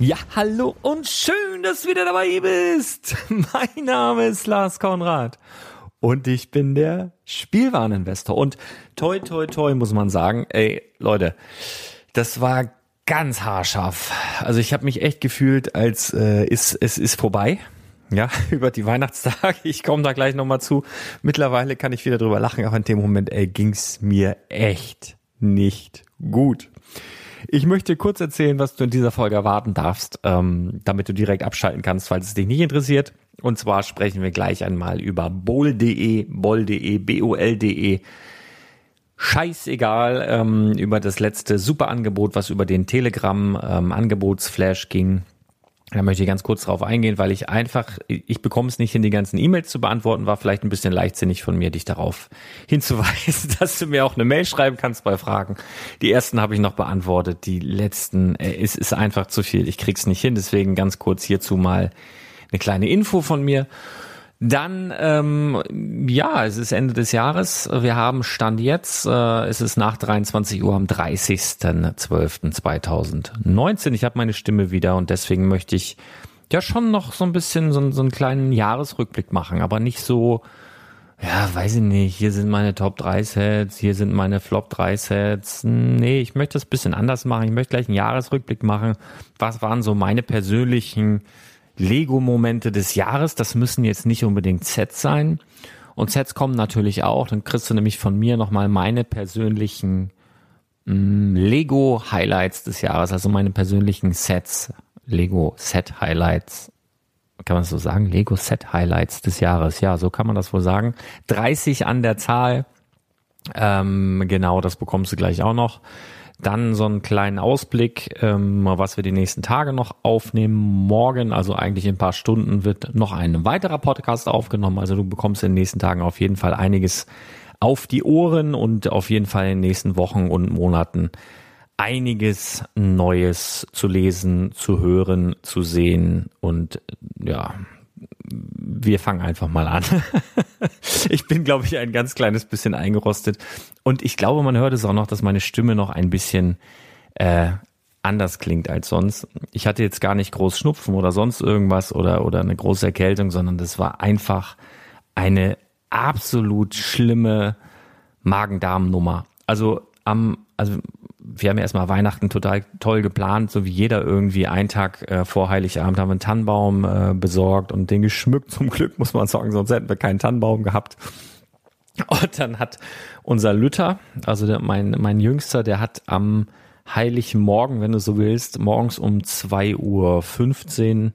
Ja, hallo und schön, dass du wieder dabei bist. Mein Name ist Lars Konrad und ich bin der Spielwareninvestor. Und toi, toi, toi muss man sagen, ey, Leute, das war ganz haarscharf. Also ich habe mich echt gefühlt, als äh, ist, es ist vorbei. Ja, über die Weihnachtstage. Ich komme da gleich nochmal zu. Mittlerweile kann ich wieder drüber lachen, aber in dem Moment, ey, ging's mir echt nicht gut. Ich möchte kurz erzählen, was du in dieser Folge erwarten darfst, ähm, damit du direkt abschalten kannst, falls es dich nicht interessiert. Und zwar sprechen wir gleich einmal über bol.de, bol.de, bol.de. Scheißegal, ähm, über das letzte Superangebot, was über den Telegram ähm, Angebotsflash ging. Da möchte ich ganz kurz drauf eingehen, weil ich einfach, ich bekomme es nicht hin, die ganzen E-Mails zu beantworten, war vielleicht ein bisschen leichtsinnig von mir, dich darauf hinzuweisen, dass du mir auch eine Mail schreiben kannst bei Fragen. Die ersten habe ich noch beantwortet, die letzten, äh, es ist einfach zu viel, ich krieg's nicht hin, deswegen ganz kurz hierzu mal eine kleine Info von mir. Dann, ähm, ja, es ist Ende des Jahres. Wir haben Stand jetzt, äh, es ist nach 23 Uhr am 30.12.2019. Ich habe meine Stimme wieder und deswegen möchte ich ja schon noch so ein bisschen so, so einen kleinen Jahresrückblick machen, aber nicht so, ja, weiß ich nicht, hier sind meine Top 3 Sets, hier sind meine Flop 3 Sets. Nee, ich möchte das bisschen anders machen. Ich möchte gleich einen Jahresrückblick machen. Was waren so meine persönlichen Lego-Momente des Jahres. Das müssen jetzt nicht unbedingt Sets sein. Und Sets kommen natürlich auch. Dann kriegst du nämlich von mir nochmal meine persönlichen mh, Lego Highlights des Jahres, also meine persönlichen Sets. Lego Set Highlights. Kann man das so sagen? Lego Set Highlights des Jahres. Ja, so kann man das wohl sagen. 30 an der Zahl. Ähm, genau, das bekommst du gleich auch noch. Dann so einen kleinen Ausblick, ähm, was wir die nächsten Tage noch aufnehmen. Morgen, also eigentlich in ein paar Stunden, wird noch ein weiterer Podcast aufgenommen. Also du bekommst in den nächsten Tagen auf jeden Fall einiges auf die Ohren und auf jeden Fall in den nächsten Wochen und Monaten einiges Neues zu lesen, zu hören, zu sehen und ja, wir fangen einfach mal an. ich bin, glaube ich, ein ganz kleines bisschen eingerostet. Und ich glaube, man hört es auch noch, dass meine Stimme noch ein bisschen äh, anders klingt als sonst. Ich hatte jetzt gar nicht groß Schnupfen oder sonst irgendwas oder, oder eine große Erkältung, sondern das war einfach eine absolut schlimme Magen-Darm-Nummer. Also am, also wir haben ja erstmal Weihnachten total toll geplant, so wie jeder irgendwie. Einen Tag äh, vor Heiligabend haben wir einen Tannenbaum äh, besorgt und den geschmückt. Zum Glück muss man sagen, sonst hätten wir keinen Tannenbaum gehabt. Und dann hat unser Lütter, also der, mein, mein Jüngster, der hat am heiligen Morgen, wenn du so willst, morgens um 2.15 Uhr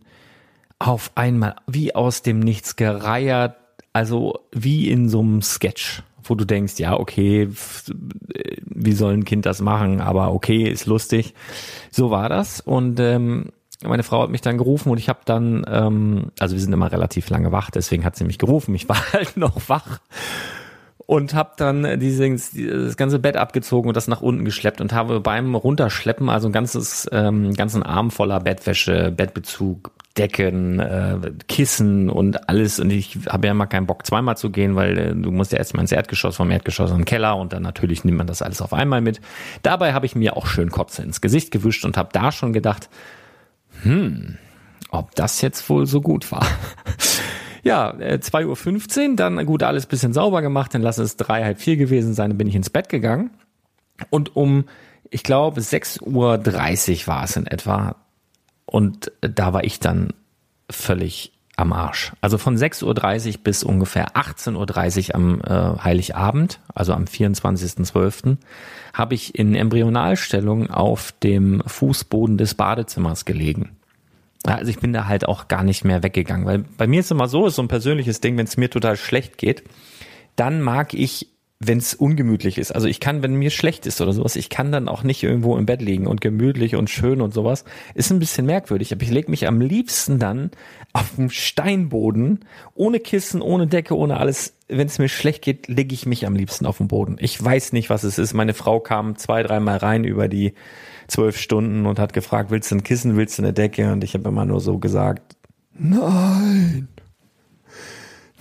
auf einmal wie aus dem Nichts gereiert, also wie in so einem Sketch wo du denkst, ja, okay, wie soll ein Kind das machen, aber okay, ist lustig. So war das und ähm, meine Frau hat mich dann gerufen und ich habe dann, ähm, also wir sind immer relativ lange wach, deswegen hat sie mich gerufen. Ich war halt noch wach und habe dann dieses, das ganze Bett abgezogen und das nach unten geschleppt und habe beim Runterschleppen also ein ganzes ähm, ganzen Arm voller Bettwäsche, Bettbezug, Decken, äh, Kissen und alles. Und ich habe ja immer keinen Bock, zweimal zu gehen, weil äh, du musst ja erstmal ins Erdgeschoss, vom Erdgeschoss in den Keller und dann natürlich nimmt man das alles auf einmal mit. Dabei habe ich mir auch schön Kotze ins Gesicht gewischt und habe da schon gedacht, hm, ob das jetzt wohl so gut war. Ja, äh, 2.15 Uhr, dann gut, alles bisschen sauber gemacht, dann lass es drei, halb vier gewesen sein, dann bin ich ins Bett gegangen. Und um, ich glaube, 6.30 Uhr war es in etwa, und da war ich dann völlig am Arsch. Also von 6.30 Uhr bis ungefähr 18.30 Uhr am äh, Heiligabend, also am 24.12., habe ich in Embryonalstellung auf dem Fußboden des Badezimmers gelegen. Also ich bin da halt auch gar nicht mehr weggegangen, weil bei mir ist immer so, ist so ein persönliches Ding, wenn es mir total schlecht geht, dann mag ich wenn es ungemütlich ist. Also ich kann, wenn mir schlecht ist oder sowas, ich kann dann auch nicht irgendwo im Bett liegen und gemütlich und schön und sowas. Ist ein bisschen merkwürdig, aber ich lege mich am liebsten dann auf dem Steinboden, ohne Kissen, ohne Decke, ohne alles. Wenn es mir schlecht geht, lege ich mich am liebsten auf dem Boden. Ich weiß nicht, was es ist. Meine Frau kam zwei, dreimal rein über die zwölf Stunden und hat gefragt, willst du ein Kissen, willst du eine Decke? Und ich habe immer nur so gesagt, nein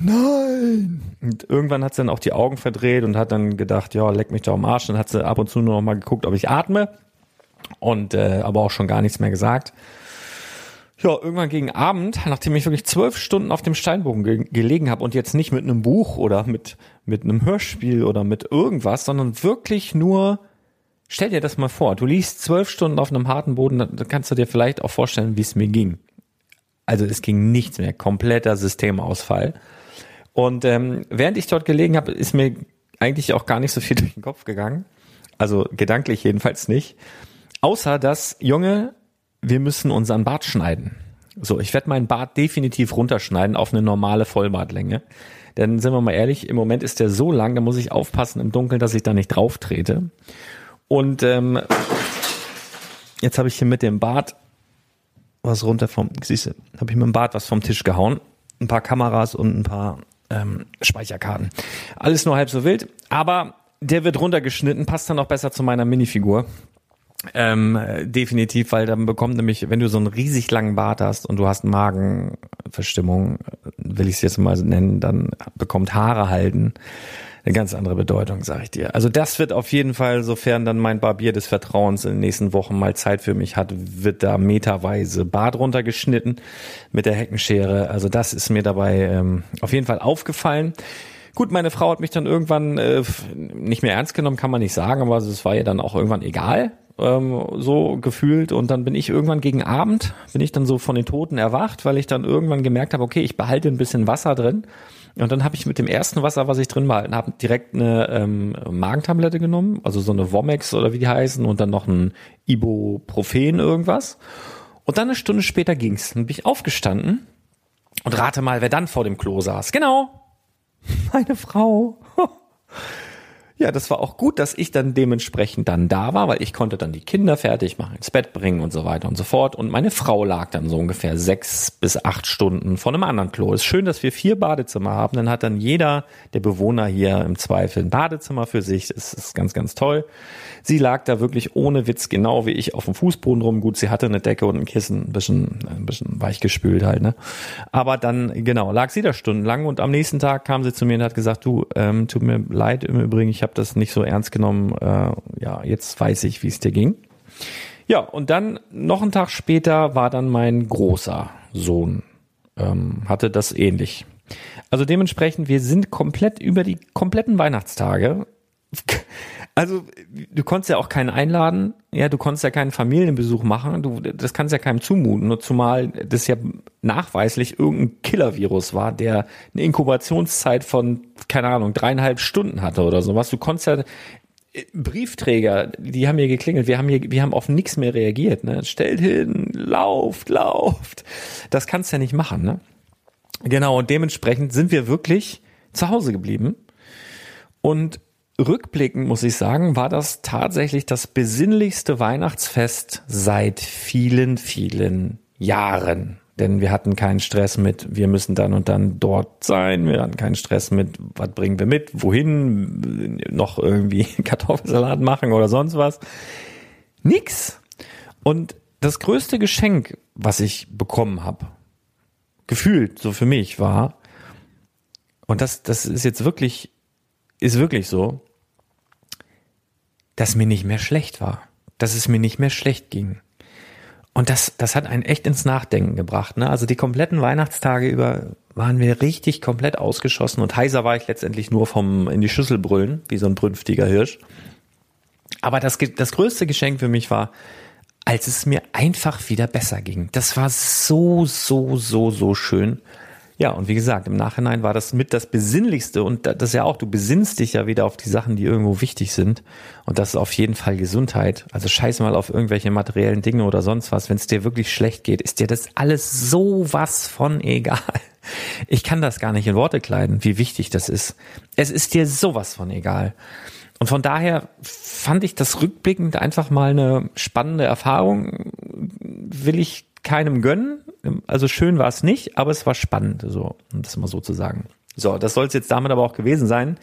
nein. Und irgendwann hat sie dann auch die Augen verdreht und hat dann gedacht, ja, leck mich doch am Arsch. Dann hat sie ab und zu nur noch mal geguckt, ob ich atme und äh, aber auch schon gar nichts mehr gesagt. Ja, irgendwann gegen Abend, nachdem ich wirklich zwölf Stunden auf dem Steinbogen ge gelegen habe und jetzt nicht mit einem Buch oder mit, mit einem Hörspiel oder mit irgendwas, sondern wirklich nur, stell dir das mal vor, du liegst zwölf Stunden auf einem harten Boden, dann kannst du dir vielleicht auch vorstellen, wie es mir ging. Also es ging nichts mehr, kompletter Systemausfall. Und ähm, während ich dort gelegen habe, ist mir eigentlich auch gar nicht so viel durch den Kopf gegangen. Also gedanklich jedenfalls nicht. Außer dass, Junge, wir müssen unseren Bart schneiden. So, ich werde meinen Bart definitiv runterschneiden auf eine normale Vollbartlänge. Denn sind wir mal ehrlich, im Moment ist der so lang, da muss ich aufpassen im Dunkeln, dass ich da nicht drauf trete. Und ähm, jetzt habe ich hier mit dem Bart was runter vom, siehst habe ich mit dem Bart was vom Tisch gehauen. Ein paar Kameras und ein paar ähm, Speicherkarten. Alles nur halb so wild, aber der wird runtergeschnitten, passt dann auch besser zu meiner Minifigur. Ähm, definitiv, weil dann bekommt nämlich, wenn du so einen riesig langen Bart hast und du hast Magenverstimmung, will ich es jetzt mal nennen, dann bekommt Haare halten eine ganz andere Bedeutung, sag ich dir. Also das wird auf jeden Fall, sofern dann mein Barbier des Vertrauens in den nächsten Wochen mal Zeit für mich hat, wird da meterweise Bart runtergeschnitten mit der Heckenschere. Also das ist mir dabei ähm, auf jeden Fall aufgefallen. Gut, meine Frau hat mich dann irgendwann äh, nicht mehr ernst genommen, kann man nicht sagen, aber es war ihr dann auch irgendwann egal. Ähm, so gefühlt. Und dann bin ich irgendwann gegen Abend, bin ich dann so von den Toten erwacht, weil ich dann irgendwann gemerkt habe, okay, ich behalte ein bisschen Wasser drin. Und dann habe ich mit dem ersten Wasser, was ich drin behalten habe, direkt eine ähm, Magentablette genommen, also so eine Womex oder wie die heißen, und dann noch ein Ibuprofen irgendwas. Und dann eine Stunde später ging's. Dann bin ich aufgestanden und rate mal, wer dann vor dem Klo saß. Genau, meine Frau. Ja, das war auch gut, dass ich dann dementsprechend dann da war, weil ich konnte dann die Kinder fertig machen, ins Bett bringen und so weiter und so fort. Und meine Frau lag dann so ungefähr sechs bis acht Stunden von einem anderen Klo. Ist schön, dass wir vier Badezimmer haben. Dann hat dann jeder der Bewohner hier im Zweifel ein Badezimmer für sich. Das ist ganz, ganz toll. Sie lag da wirklich ohne Witz genau wie ich auf dem Fußboden rum. Gut, sie hatte eine Decke und ein Kissen, ein bisschen, ein bisschen weichgespült halt, ne? Aber dann, genau, lag sie da stundenlang und am nächsten Tag kam sie zu mir und hat gesagt, du, ähm, tut mir leid im Übrigen, ich habe das nicht so ernst genommen. Äh, ja, jetzt weiß ich, wie es dir ging. Ja, und dann noch einen Tag später war dann mein großer Sohn, ähm, hatte das ähnlich. Also dementsprechend, wir sind komplett über die kompletten Weihnachtstage also, du konntest ja auch keinen einladen, ja, du konntest ja keinen Familienbesuch machen, du, das kannst ja keinem zumuten, nur zumal das ja nachweislich irgendein Killer-Virus war, der eine Inkubationszeit von, keine Ahnung, dreieinhalb Stunden hatte oder sowas. Du konntest ja, Briefträger, die haben hier geklingelt, wir haben hier, wir haben auf nichts mehr reagiert, ne? Stellt hin, lauft, lauft. Das kannst du ja nicht machen, ne? Genau, und dementsprechend sind wir wirklich zu Hause geblieben. Und rückblickend muss ich sagen, war das tatsächlich das besinnlichste Weihnachtsfest seit vielen, vielen Jahren. Denn wir hatten keinen Stress mit, wir müssen dann und dann dort sein. Wir hatten keinen Stress mit, was bringen wir mit, wohin, noch irgendwie Kartoffelsalat machen oder sonst was. Nix. Und das größte Geschenk, was ich bekommen habe, gefühlt so für mich war, und das, das ist jetzt wirklich ist wirklich so, dass mir nicht mehr schlecht war, dass es mir nicht mehr schlecht ging. Und das, das hat einen echt ins Nachdenken gebracht. Ne? Also die kompletten Weihnachtstage über waren wir richtig komplett ausgeschossen und heiser war ich letztendlich nur vom in die Schüssel brüllen, wie so ein brünftiger Hirsch. Aber das, das größte Geschenk für mich war, als es mir einfach wieder besser ging. Das war so, so, so, so schön. Ja, und wie gesagt, im Nachhinein war das mit das Besinnlichste und das ist ja auch, du besinnst dich ja wieder auf die Sachen, die irgendwo wichtig sind. Und das ist auf jeden Fall Gesundheit. Also scheiß mal auf irgendwelche materiellen Dinge oder sonst was. Wenn es dir wirklich schlecht geht, ist dir das alles so was von egal. Ich kann das gar nicht in Worte kleiden, wie wichtig das ist. Es ist dir sowas von egal. Und von daher fand ich das rückblickend einfach mal eine spannende Erfahrung. Will ich keinem gönnen. Also schön war es nicht, aber es war spannend, so, um das mal so zu sagen. So, das soll es jetzt damit aber auch gewesen sein.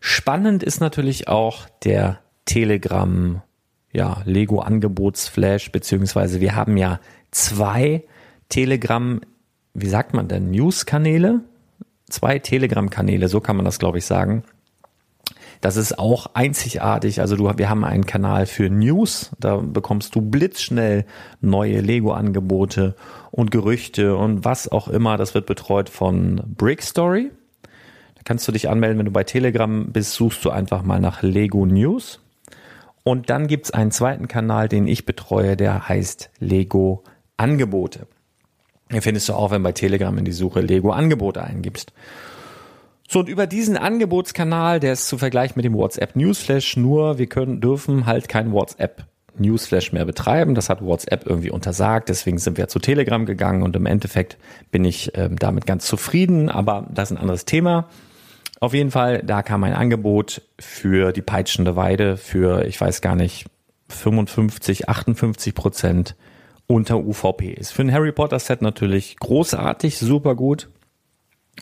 Spannend ist natürlich auch der Telegram, ja, Lego Angebotsflash, beziehungsweise wir haben ja zwei Telegram, wie sagt man denn, News-Kanäle? Zwei Telegram-Kanäle, so kann man das, glaube ich, sagen. Das ist auch einzigartig. Also du, wir haben einen Kanal für News. Da bekommst du blitzschnell neue Lego-Angebote und Gerüchte und was auch immer. Das wird betreut von Brickstory. Da kannst du dich anmelden, wenn du bei Telegram bist, suchst du einfach mal nach Lego News. Und dann gibt's einen zweiten Kanal, den ich betreue, der heißt Lego Angebote. Hier findest du auch, wenn bei Telegram in die Suche Lego Angebote eingibst. So, und über diesen Angebotskanal, der ist zu vergleichen mit dem WhatsApp Newsflash, nur wir können, dürfen halt kein WhatsApp Newsflash mehr betreiben. Das hat WhatsApp irgendwie untersagt. Deswegen sind wir zu Telegram gegangen und im Endeffekt bin ich ähm, damit ganz zufrieden. Aber das ist ein anderes Thema. Auf jeden Fall, da kam ein Angebot für die peitschende Weide für, ich weiß gar nicht, 55, 58 Prozent unter UVP. Ist für ein Harry Potter Set natürlich großartig, super gut.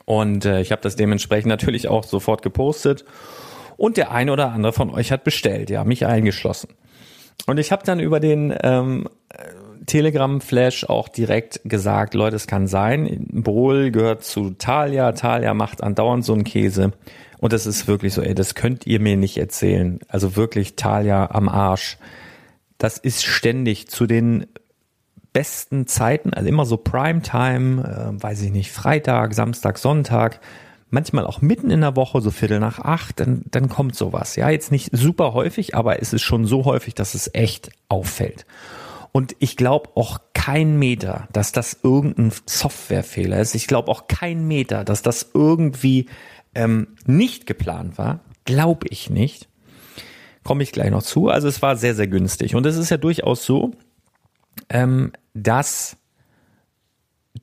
Und äh, ich habe das dementsprechend natürlich auch sofort gepostet. Und der eine oder andere von euch hat bestellt, ja, mich eingeschlossen. Und ich habe dann über den ähm, Telegram-Flash auch direkt gesagt, Leute, es kann sein, Brol gehört zu Thalia, Thalia macht andauernd so einen Käse. Und das ist wirklich so, ey, das könnt ihr mir nicht erzählen. Also wirklich Thalia am Arsch. Das ist ständig zu den besten Zeiten, also immer so Primetime, äh, weiß ich nicht, Freitag, Samstag, Sonntag, manchmal auch mitten in der Woche, so Viertel nach acht, dann, dann kommt sowas. Ja, jetzt nicht super häufig, aber es ist schon so häufig, dass es echt auffällt. Und ich glaube auch kein Meter, dass das irgendein Softwarefehler ist. Ich glaube auch kein Meter, dass das irgendwie ähm, nicht geplant war. Glaube ich nicht. Komme ich gleich noch zu. Also es war sehr, sehr günstig. Und es ist ja durchaus so, ähm, dass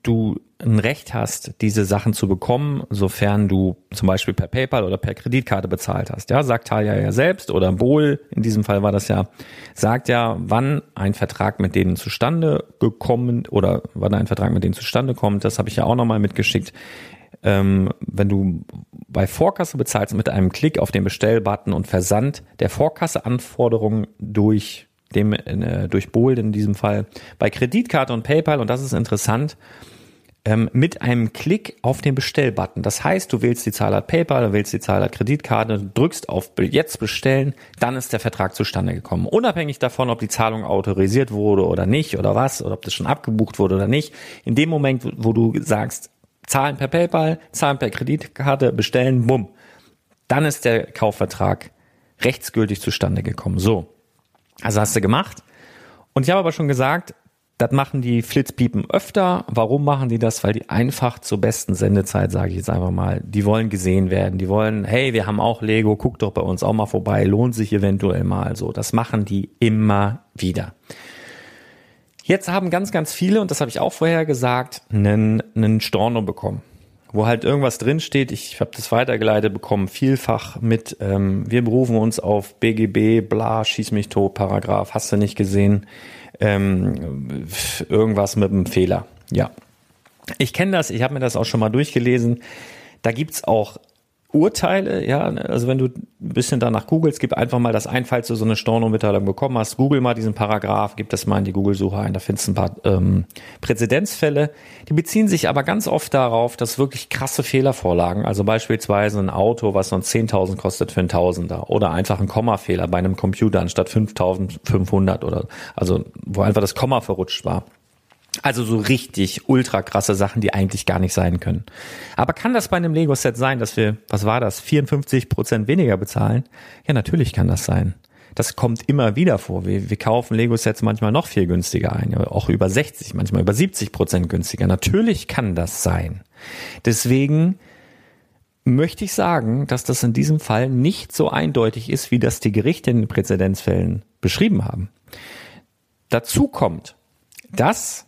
du ein Recht hast, diese Sachen zu bekommen, sofern du zum Beispiel per PayPal oder per Kreditkarte bezahlt hast. Ja, sagt Talia ja selbst oder Bohl, in diesem Fall war das ja, sagt ja, wann ein Vertrag mit denen zustande gekommen oder wann ein Vertrag mit denen zustande kommt. Das habe ich ja auch nochmal mitgeschickt. Ähm, wenn du bei Vorkasse bezahlst mit einem Klick auf den Bestellbutton und Versand der Vorkasseanforderungen durch dem äh, durch Bold in diesem Fall bei Kreditkarte und PayPal und das ist interessant ähm, mit einem Klick auf den Bestellbutton. Das heißt, du wählst die Zahlart PayPal, du wählst die Zahlart Kreditkarte, drückst auf Jetzt bestellen, dann ist der Vertrag zustande gekommen. Unabhängig davon, ob die Zahlung autorisiert wurde oder nicht oder was, oder ob das schon abgebucht wurde oder nicht. In dem Moment, wo du sagst, zahlen per PayPal, zahlen per Kreditkarte, bestellen, bumm, dann ist der Kaufvertrag rechtsgültig zustande gekommen. So. Also hast du gemacht. Und ich habe aber schon gesagt, das machen die Flitzpiepen öfter. Warum machen die das? Weil die einfach zur besten Sendezeit, sage ich jetzt einfach mal, die wollen gesehen werden. Die wollen, hey, wir haben auch Lego, guck doch bei uns auch mal vorbei, lohnt sich eventuell mal so. Das machen die immer wieder. Jetzt haben ganz, ganz viele, und das habe ich auch vorher gesagt, einen, einen Storno bekommen wo halt irgendwas drinsteht. Ich habe das weitergeleitet bekommen, vielfach mit, ähm, wir berufen uns auf BGB, bla, schieß mich tot, Paragraph, hast du nicht gesehen ähm, irgendwas mit einem Fehler. Ja. Ich kenne das, ich habe mir das auch schon mal durchgelesen. Da gibt's auch Urteile, ja, also wenn du ein bisschen danach googelst, gib einfach mal das ein, falls du so eine Stornomitteilung bekommen hast, google mal diesen Paragraph, gib das mal in die Google-Suche ein, da findest du ein paar ähm, Präzedenzfälle. Die beziehen sich aber ganz oft darauf, dass wirklich krasse Fehler vorlagen, also beispielsweise ein Auto, was sonst 10.000 kostet für ein Tausender oder einfach ein Kommafehler bei einem Computer anstatt 5.500 oder, also wo einfach das Komma verrutscht war. Also so richtig ultra krasse Sachen, die eigentlich gar nicht sein können. Aber kann das bei einem Lego-Set sein, dass wir, was war das, 54 Prozent weniger bezahlen? Ja, natürlich kann das sein. Das kommt immer wieder vor. Wir, wir kaufen Lego-Sets manchmal noch viel günstiger ein, auch über 60, manchmal über 70 Prozent günstiger. Natürlich kann das sein. Deswegen möchte ich sagen, dass das in diesem Fall nicht so eindeutig ist, wie das die Gerichte in den Präzedenzfällen beschrieben haben. Dazu kommt, dass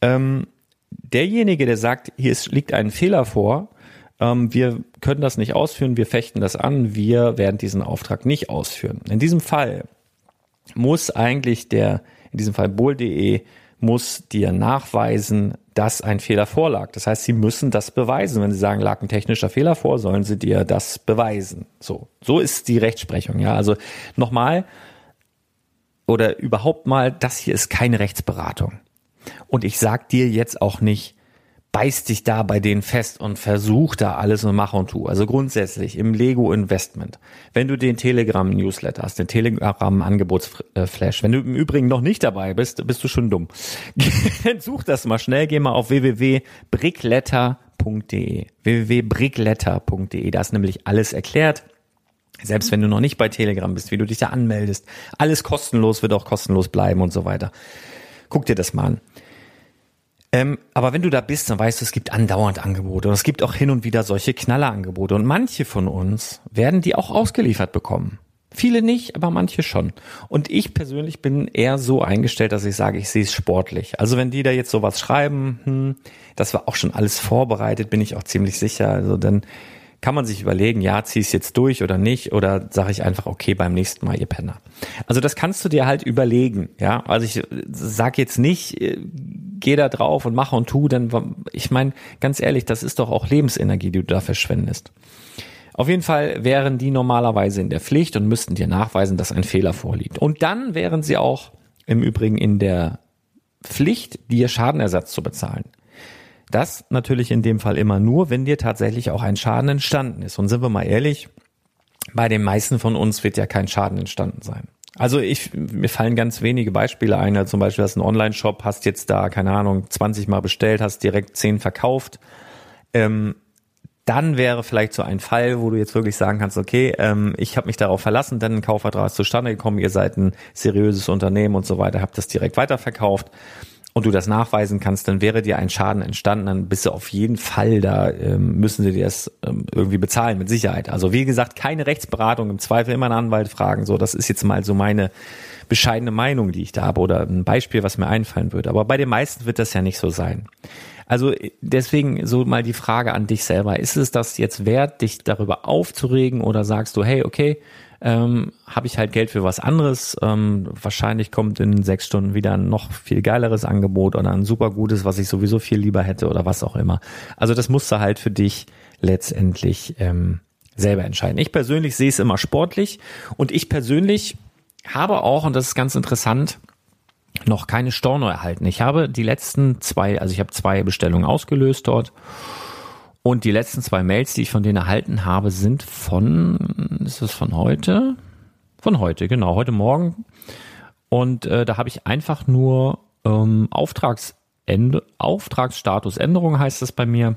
ähm, derjenige, der sagt, hier ist, liegt ein Fehler vor, ähm, wir können das nicht ausführen, wir fechten das an, wir werden diesen Auftrag nicht ausführen. In diesem Fall muss eigentlich der, in diesem Fall bohl.de, muss dir nachweisen, dass ein Fehler vorlag. Das heißt, sie müssen das beweisen. Wenn sie sagen, lag ein technischer Fehler vor, sollen sie dir das beweisen. So, so ist die Rechtsprechung. Ja, also nochmal oder überhaupt mal, das hier ist keine Rechtsberatung. Und ich sag dir jetzt auch nicht, beiß dich da bei denen fest und versuch da alles und mach und tu. Also grundsätzlich im Lego Investment, wenn du den Telegram Newsletter hast, den Telegram Angebotsflash, wenn du im Übrigen noch nicht dabei bist, bist du schon dumm. Such das mal schnell, geh mal auf www.brickletter.de www.brickletter.de, da ist nämlich alles erklärt. Selbst wenn du noch nicht bei Telegram bist, wie du dich da anmeldest, alles kostenlos wird auch kostenlos bleiben und so weiter. Guck dir das mal an. Ähm, aber wenn du da bist, dann weißt du, es gibt andauernd Angebote und es gibt auch hin und wieder solche Knallerangebote und manche von uns werden die auch ausgeliefert bekommen. Viele nicht, aber manche schon. Und ich persönlich bin eher so eingestellt, dass ich sage, ich sehe es sportlich. Also wenn die da jetzt sowas schreiben, hm, das war auch schon alles vorbereitet, bin ich auch ziemlich sicher. Also dann kann man sich überlegen, ja, zieh es jetzt durch oder nicht, oder sage ich einfach, okay, beim nächsten Mal, ihr Penner. Also das kannst du dir halt überlegen, ja. Also ich sag jetzt nicht, äh, geh da drauf und mach und tu, denn ich meine, ganz ehrlich, das ist doch auch Lebensenergie, die du da verschwendest. Auf jeden Fall wären die normalerweise in der Pflicht und müssten dir nachweisen, dass ein Fehler vorliegt. Und dann wären sie auch im Übrigen in der Pflicht, dir Schadenersatz zu bezahlen. Das natürlich in dem Fall immer nur, wenn dir tatsächlich auch ein Schaden entstanden ist. Und sind wir mal ehrlich, bei den meisten von uns wird ja kein Schaden entstanden sein. Also ich, mir fallen ganz wenige Beispiele ein. Also zum Beispiel hast einen Online-Shop, hast jetzt da, keine Ahnung, 20 Mal bestellt, hast direkt 10 verkauft. Ähm, dann wäre vielleicht so ein Fall, wo du jetzt wirklich sagen kannst, okay, ähm, ich habe mich darauf verlassen, denn ein Kaufvertrag ist zustande gekommen, ihr seid ein seriöses Unternehmen und so weiter, habt das direkt weiterverkauft und du das nachweisen kannst, dann wäre dir ein Schaden entstanden, dann bist du auf jeden Fall da, ähm, müssen sie dir das ähm, irgendwie bezahlen, mit Sicherheit. Also wie gesagt, keine Rechtsberatung, im Zweifel immer einen Anwalt fragen, so, das ist jetzt mal so meine bescheidene Meinung, die ich da habe oder ein Beispiel, was mir einfallen würde. Aber bei den meisten wird das ja nicht so sein. Also deswegen so mal die Frage an dich selber. Ist es das jetzt wert, dich darüber aufzuregen oder sagst du, hey, okay, ähm, habe ich halt Geld für was anderes. Ähm, wahrscheinlich kommt in sechs Stunden wieder ein noch viel geileres Angebot oder ein super gutes, was ich sowieso viel lieber hätte oder was auch immer. Also das musst du halt für dich letztendlich ähm, selber entscheiden. Ich persönlich sehe es immer sportlich und ich persönlich habe auch, und das ist ganz interessant, noch keine Storno erhalten. Ich habe die letzten zwei, also ich habe zwei Bestellungen ausgelöst dort. Und die letzten zwei Mails, die ich von denen erhalten habe, sind von, ist es von heute? Von heute, genau, heute Morgen. Und äh, da habe ich einfach nur ähm, Auftragsende, Auftragsstatusänderung heißt es bei mir.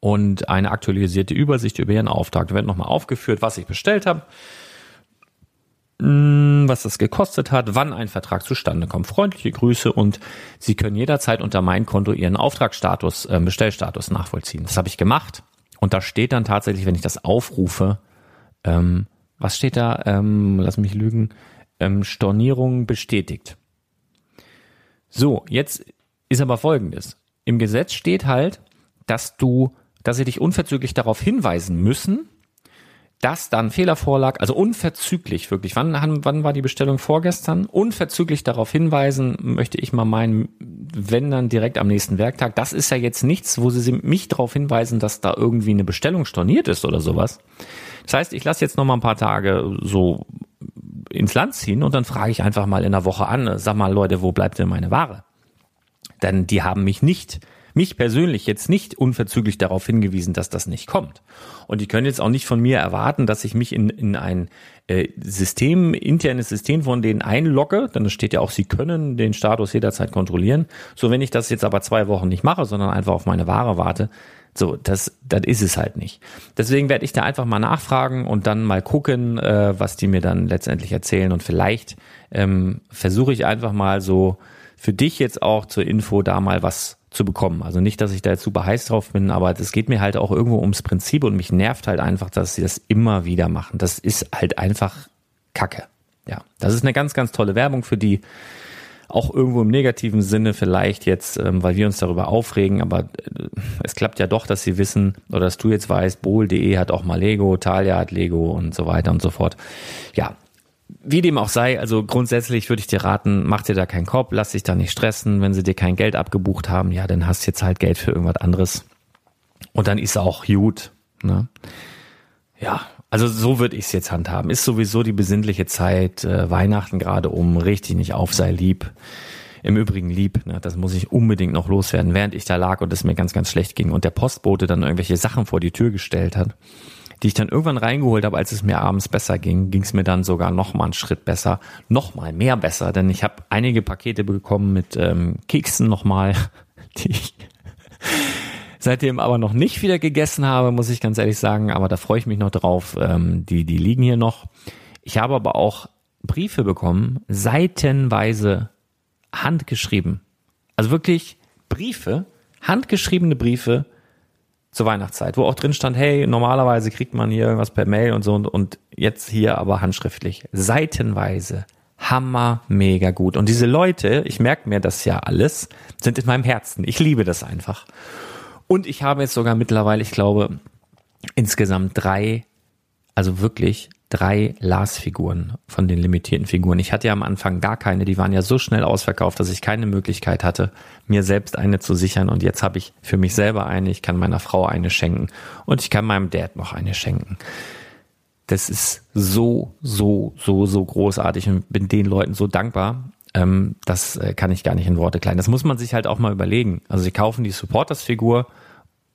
Und eine aktualisierte Übersicht über Ihren Auftrag. Da wird nochmal aufgeführt, was ich bestellt habe was das gekostet hat, wann ein Vertrag zustande kommt. Freundliche Grüße und Sie können jederzeit unter mein Konto Ihren Auftragsstatus, äh, Bestellstatus nachvollziehen. Das habe ich gemacht und da steht dann tatsächlich, wenn ich das aufrufe, ähm, was steht da? Ähm, lass mich lügen. Ähm, Stornierung bestätigt. So, jetzt ist aber Folgendes. Im Gesetz steht halt, dass du, dass sie dich unverzüglich darauf hinweisen müssen, dass dann Fehler vorlag, also unverzüglich wirklich. Wann, wann war die Bestellung vorgestern? Unverzüglich darauf hinweisen, möchte ich mal meinen, wenn dann direkt am nächsten Werktag. Das ist ja jetzt nichts, wo sie mich darauf hinweisen, dass da irgendwie eine Bestellung storniert ist oder sowas. Das heißt, ich lasse jetzt noch mal ein paar Tage so ins Land ziehen und dann frage ich einfach mal in der Woche an, sag mal Leute, wo bleibt denn meine Ware? Denn die haben mich nicht mich persönlich jetzt nicht unverzüglich darauf hingewiesen, dass das nicht kommt. Und die können jetzt auch nicht von mir erwarten, dass ich mich in, in ein äh, System, internes System von denen einlogge, denn es steht ja auch, sie können den Status jederzeit kontrollieren. So, wenn ich das jetzt aber zwei Wochen nicht mache, sondern einfach auf meine Ware warte, so, das, das ist es halt nicht. Deswegen werde ich da einfach mal nachfragen und dann mal gucken, äh, was die mir dann letztendlich erzählen. Und vielleicht ähm, versuche ich einfach mal so für dich jetzt auch zur Info da mal was zu bekommen. Also nicht, dass ich da jetzt super heiß drauf bin, aber es geht mir halt auch irgendwo ums Prinzip und mich nervt halt einfach, dass sie das immer wieder machen. Das ist halt einfach Kacke. Ja, das ist eine ganz, ganz tolle Werbung für die. Auch irgendwo im negativen Sinne vielleicht jetzt, ähm, weil wir uns darüber aufregen, aber äh, es klappt ja doch, dass sie wissen oder dass du jetzt weißt, bohl.de hat auch mal Lego, Talia hat Lego und so weiter und so fort. Ja, wie dem auch sei, also grundsätzlich würde ich dir raten, mach dir da keinen Kopf, lass dich da nicht stressen. Wenn sie dir kein Geld abgebucht haben, ja, dann hast du jetzt halt Geld für irgendwas anderes. Und dann ist auch gut. Ne? Ja, also so würde ich es jetzt handhaben. Ist sowieso die besinnliche Zeit, äh, Weihnachten gerade um, richtig nicht auf, sei lieb. Im Übrigen lieb, ne, das muss ich unbedingt noch loswerden, während ich da lag und es mir ganz, ganz schlecht ging und der Postbote dann irgendwelche Sachen vor die Tür gestellt hat die ich dann irgendwann reingeholt habe, als es mir abends besser ging, ging es mir dann sogar noch mal einen Schritt besser, noch mal mehr besser, denn ich habe einige Pakete bekommen mit ähm, Keksen noch mal, die ich seitdem aber noch nicht wieder gegessen habe, muss ich ganz ehrlich sagen, aber da freue ich mich noch drauf. Ähm, die die liegen hier noch. Ich habe aber auch Briefe bekommen, seitenweise handgeschrieben. Also wirklich Briefe, handgeschriebene Briefe zur Weihnachtszeit, wo auch drin stand, hey, normalerweise kriegt man hier irgendwas per Mail und so und, und jetzt hier aber handschriftlich. Seitenweise. Hammer, mega gut. Und diese Leute, ich merke mir das ja alles, sind in meinem Herzen. Ich liebe das einfach. Und ich habe jetzt sogar mittlerweile, ich glaube, insgesamt drei, also wirklich drei Lars-Figuren von den limitierten Figuren. Ich hatte ja am Anfang gar keine, die waren ja so schnell ausverkauft, dass ich keine Möglichkeit hatte, mir selbst eine zu sichern. Und jetzt habe ich für mich selber eine, ich kann meiner Frau eine schenken und ich kann meinem Dad noch eine schenken. Das ist so, so, so, so großartig und bin den Leuten so dankbar. Ähm, das äh, kann ich gar nicht in Worte kleiden. Das muss man sich halt auch mal überlegen. Also sie kaufen die Supporters-Figur,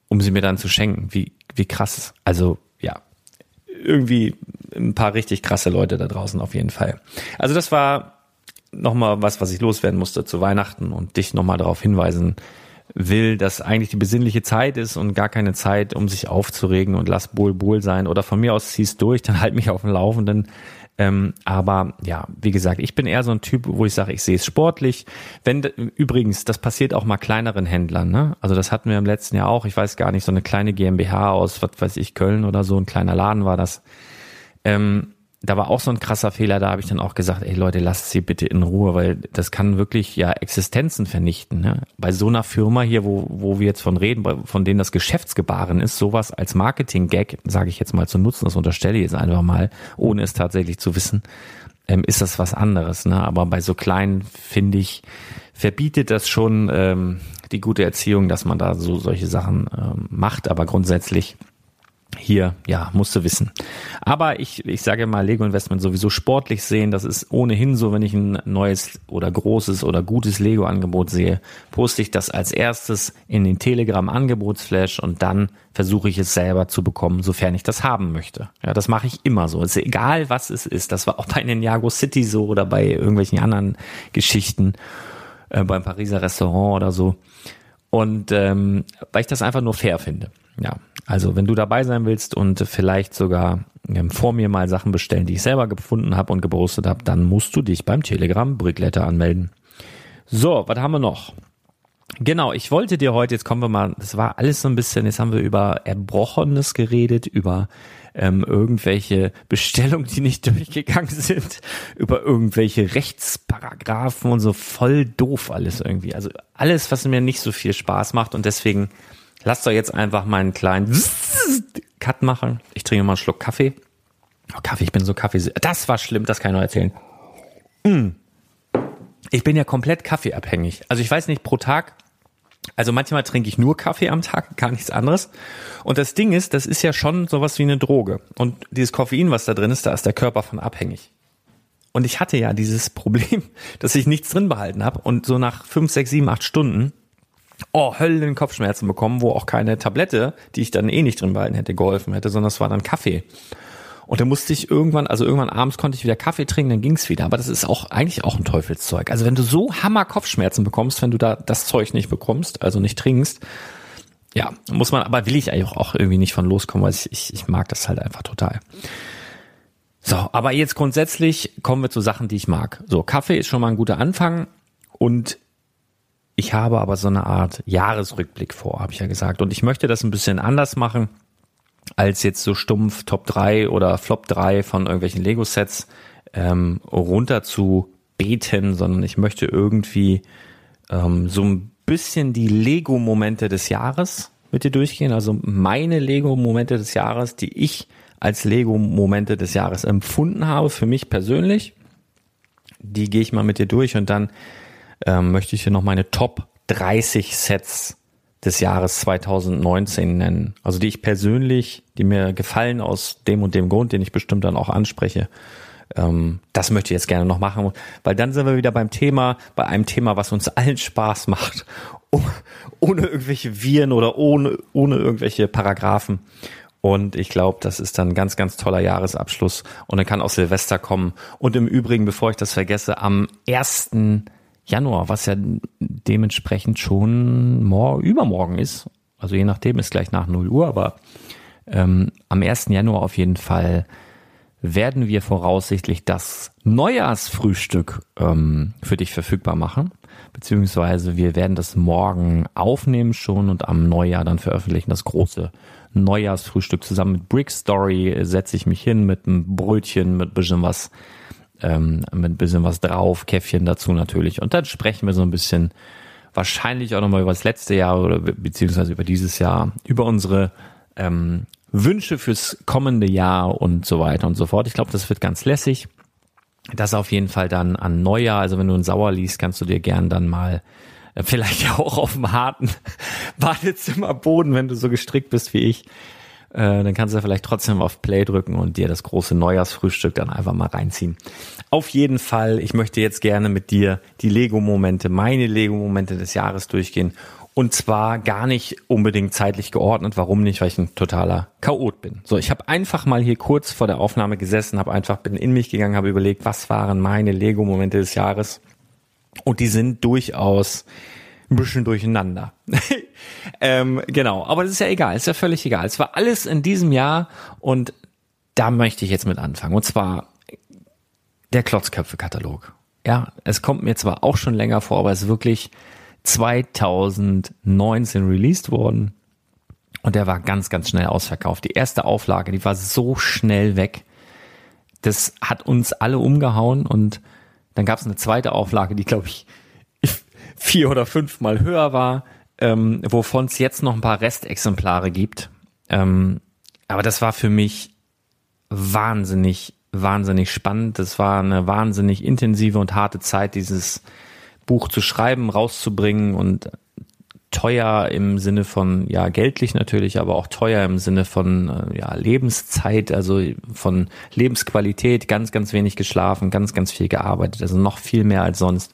um sie mir dann zu schenken. Wie, wie krass. Also ja, irgendwie ein paar richtig krasse Leute da draußen auf jeden Fall. Also das war nochmal was, was ich loswerden musste zu Weihnachten und dich nochmal darauf hinweisen will, dass eigentlich die besinnliche Zeit ist und gar keine Zeit, um sich aufzuregen und lass Bull Bull sein oder von mir aus ziehst durch, dann halt mich auf dem Laufenden. Ähm, aber ja, wie gesagt, ich bin eher so ein Typ, wo ich sage, ich sehe es sportlich. Wenn übrigens, das passiert auch mal kleineren Händlern, ne? Also das hatten wir im letzten Jahr auch. Ich weiß gar nicht, so eine kleine GmbH aus, was weiß ich, Köln oder so, ein kleiner Laden war das. Ähm, da war auch so ein krasser Fehler, da habe ich dann auch gesagt, ey Leute, lasst sie bitte in Ruhe, weil das kann wirklich ja Existenzen vernichten. Ne? Bei so einer Firma hier, wo, wo wir jetzt von reden, von denen das Geschäftsgebaren ist, sowas als Marketing-Gag, sage ich jetzt mal zu nutzen, das unterstelle ich jetzt einfach mal, ohne es tatsächlich zu wissen, ähm, ist das was anderes. Ne? Aber bei so kleinen, finde ich, verbietet das schon ähm, die gute Erziehung, dass man da so solche Sachen ähm, macht. Aber grundsätzlich hier, ja, musste wissen. Aber ich, ich sage mal, Lego Investment sowieso sportlich sehen. Das ist ohnehin so, wenn ich ein neues oder großes oder gutes Lego-Angebot sehe, poste ich das als erstes in den Telegram-Angebotsflash und dann versuche ich es selber zu bekommen, sofern ich das haben möchte. Ja, das mache ich immer so. Ist egal, was es ist. Das war auch bei Ninjago City so oder bei irgendwelchen anderen Geschichten, äh, beim Pariser Restaurant oder so. Und ähm, weil ich das einfach nur fair finde. Ja, also wenn du dabei sein willst und vielleicht sogar ähm, vor mir mal Sachen bestellen, die ich selber gefunden habe und gepostet habe, dann musst du dich beim Telegram Brickletter anmelden. So, was haben wir noch? Genau, ich wollte dir heute, jetzt kommen wir mal, das war alles so ein bisschen, jetzt haben wir über Erbrochenes geredet, über ähm, irgendwelche Bestellungen, die nicht durchgegangen sind, über irgendwelche Rechtsparagraphen und so voll doof alles irgendwie. Also alles, was mir nicht so viel Spaß macht und deswegen Lass doch jetzt einfach mal einen kleinen Cut machen. Ich trinke mal einen Schluck Kaffee. Oh, Kaffee, ich bin so Kaffee. Das war schlimm, das kann ich noch erzählen. Mm. Ich bin ja komplett kaffeeabhängig. Also ich weiß nicht, pro Tag, also manchmal trinke ich nur Kaffee am Tag, gar nichts anderes. Und das Ding ist, das ist ja schon sowas wie eine Droge. Und dieses Koffein, was da drin ist, da ist der Körper von abhängig. Und ich hatte ja dieses Problem, dass ich nichts drin behalten habe und so nach fünf, sechs, sieben, acht Stunden oh, Höllen Kopfschmerzen bekommen, wo auch keine Tablette, die ich dann eh nicht drin behalten hätte, geholfen hätte, sondern es war dann Kaffee. Und dann musste ich irgendwann, also irgendwann abends konnte ich wieder Kaffee trinken, dann ging's wieder. Aber das ist auch eigentlich auch ein Teufelszeug. Also wenn du so Hammer Kopfschmerzen bekommst, wenn du da das Zeug nicht bekommst, also nicht trinkst, ja, muss man, aber will ich eigentlich auch irgendwie nicht von loskommen, weil ich, ich, ich mag das halt einfach total. So, aber jetzt grundsätzlich kommen wir zu Sachen, die ich mag. So, Kaffee ist schon mal ein guter Anfang und ich habe aber so eine Art Jahresrückblick vor, habe ich ja gesagt. Und ich möchte das ein bisschen anders machen, als jetzt so stumpf Top 3 oder Flop 3 von irgendwelchen Lego-Sets ähm, runter zu beten, sondern ich möchte irgendwie ähm, so ein bisschen die Lego-Momente des Jahres mit dir durchgehen. Also meine Lego-Momente des Jahres, die ich als Lego-Momente des Jahres empfunden habe, für mich persönlich. Die gehe ich mal mit dir durch und dann ähm, möchte ich hier noch meine Top 30 Sets des Jahres 2019 nennen. Also die ich persönlich, die mir gefallen aus dem und dem Grund, den ich bestimmt dann auch anspreche. Ähm, das möchte ich jetzt gerne noch machen, weil dann sind wir wieder beim Thema, bei einem Thema, was uns allen Spaß macht, ohne irgendwelche Viren oder ohne, ohne irgendwelche Paragraphen. Und ich glaube, das ist dann ein ganz, ganz toller Jahresabschluss. Und dann kann auch Silvester kommen. Und im Übrigen, bevor ich das vergesse, am ersten Januar, was ja dementsprechend schon morgen, übermorgen ist. Also je nachdem ist gleich nach 0 Uhr, aber ähm, am 1. Januar auf jeden Fall werden wir voraussichtlich das Neujahrsfrühstück ähm, für dich verfügbar machen. Beziehungsweise wir werden das morgen aufnehmen schon und am Neujahr dann veröffentlichen. Das große Neujahrsfrühstück zusammen mit Brick Story setze ich mich hin mit einem Brötchen, mit bisschen was ähm, mit ein bisschen was drauf, Käffchen dazu natürlich. Und dann sprechen wir so ein bisschen wahrscheinlich auch nochmal über das letzte Jahr oder beziehungsweise über dieses Jahr, über unsere ähm, Wünsche fürs kommende Jahr und so weiter und so fort. Ich glaube, das wird ganz lässig. Das auf jeden Fall dann an Neujahr. Also wenn du ein Sauer liest, kannst du dir gern dann mal äh, vielleicht auch auf dem harten Badezimmerboden, wenn du so gestrickt bist wie ich, äh, dann kannst du vielleicht trotzdem auf Play drücken und dir das große Neujahrsfrühstück dann einfach mal reinziehen. Auf jeden Fall, ich möchte jetzt gerne mit dir die Lego-Momente, meine Lego-Momente des Jahres durchgehen. Und zwar gar nicht unbedingt zeitlich geordnet. Warum nicht? Weil ich ein totaler Chaot bin. So, ich habe einfach mal hier kurz vor der Aufnahme gesessen, habe einfach bin in mich gegangen, habe überlegt, was waren meine Lego-Momente des Jahres. Und die sind durchaus ein bisschen durcheinander. ähm, genau, aber das ist ja egal, ist ja völlig egal. Es war alles in diesem Jahr und da möchte ich jetzt mit anfangen. Und zwar der Klotzköpfe-Katalog. Ja, es kommt mir zwar auch schon länger vor, aber es ist wirklich 2019 released worden. Und der war ganz, ganz schnell ausverkauft. Die erste Auflage, die war so schnell weg. Das hat uns alle umgehauen und dann gab es eine zweite Auflage, die, glaube ich, vier oder fünfmal höher war, ähm, wovon es jetzt noch ein paar Restexemplare gibt. Ähm, aber das war für mich wahnsinnig, wahnsinnig spannend. Das war eine wahnsinnig intensive und harte Zeit, dieses Buch zu schreiben, rauszubringen und teuer im Sinne von, ja, geldlich natürlich, aber auch teuer im Sinne von, äh, ja, Lebenszeit, also von Lebensqualität, ganz, ganz wenig geschlafen, ganz, ganz viel gearbeitet, also noch viel mehr als sonst.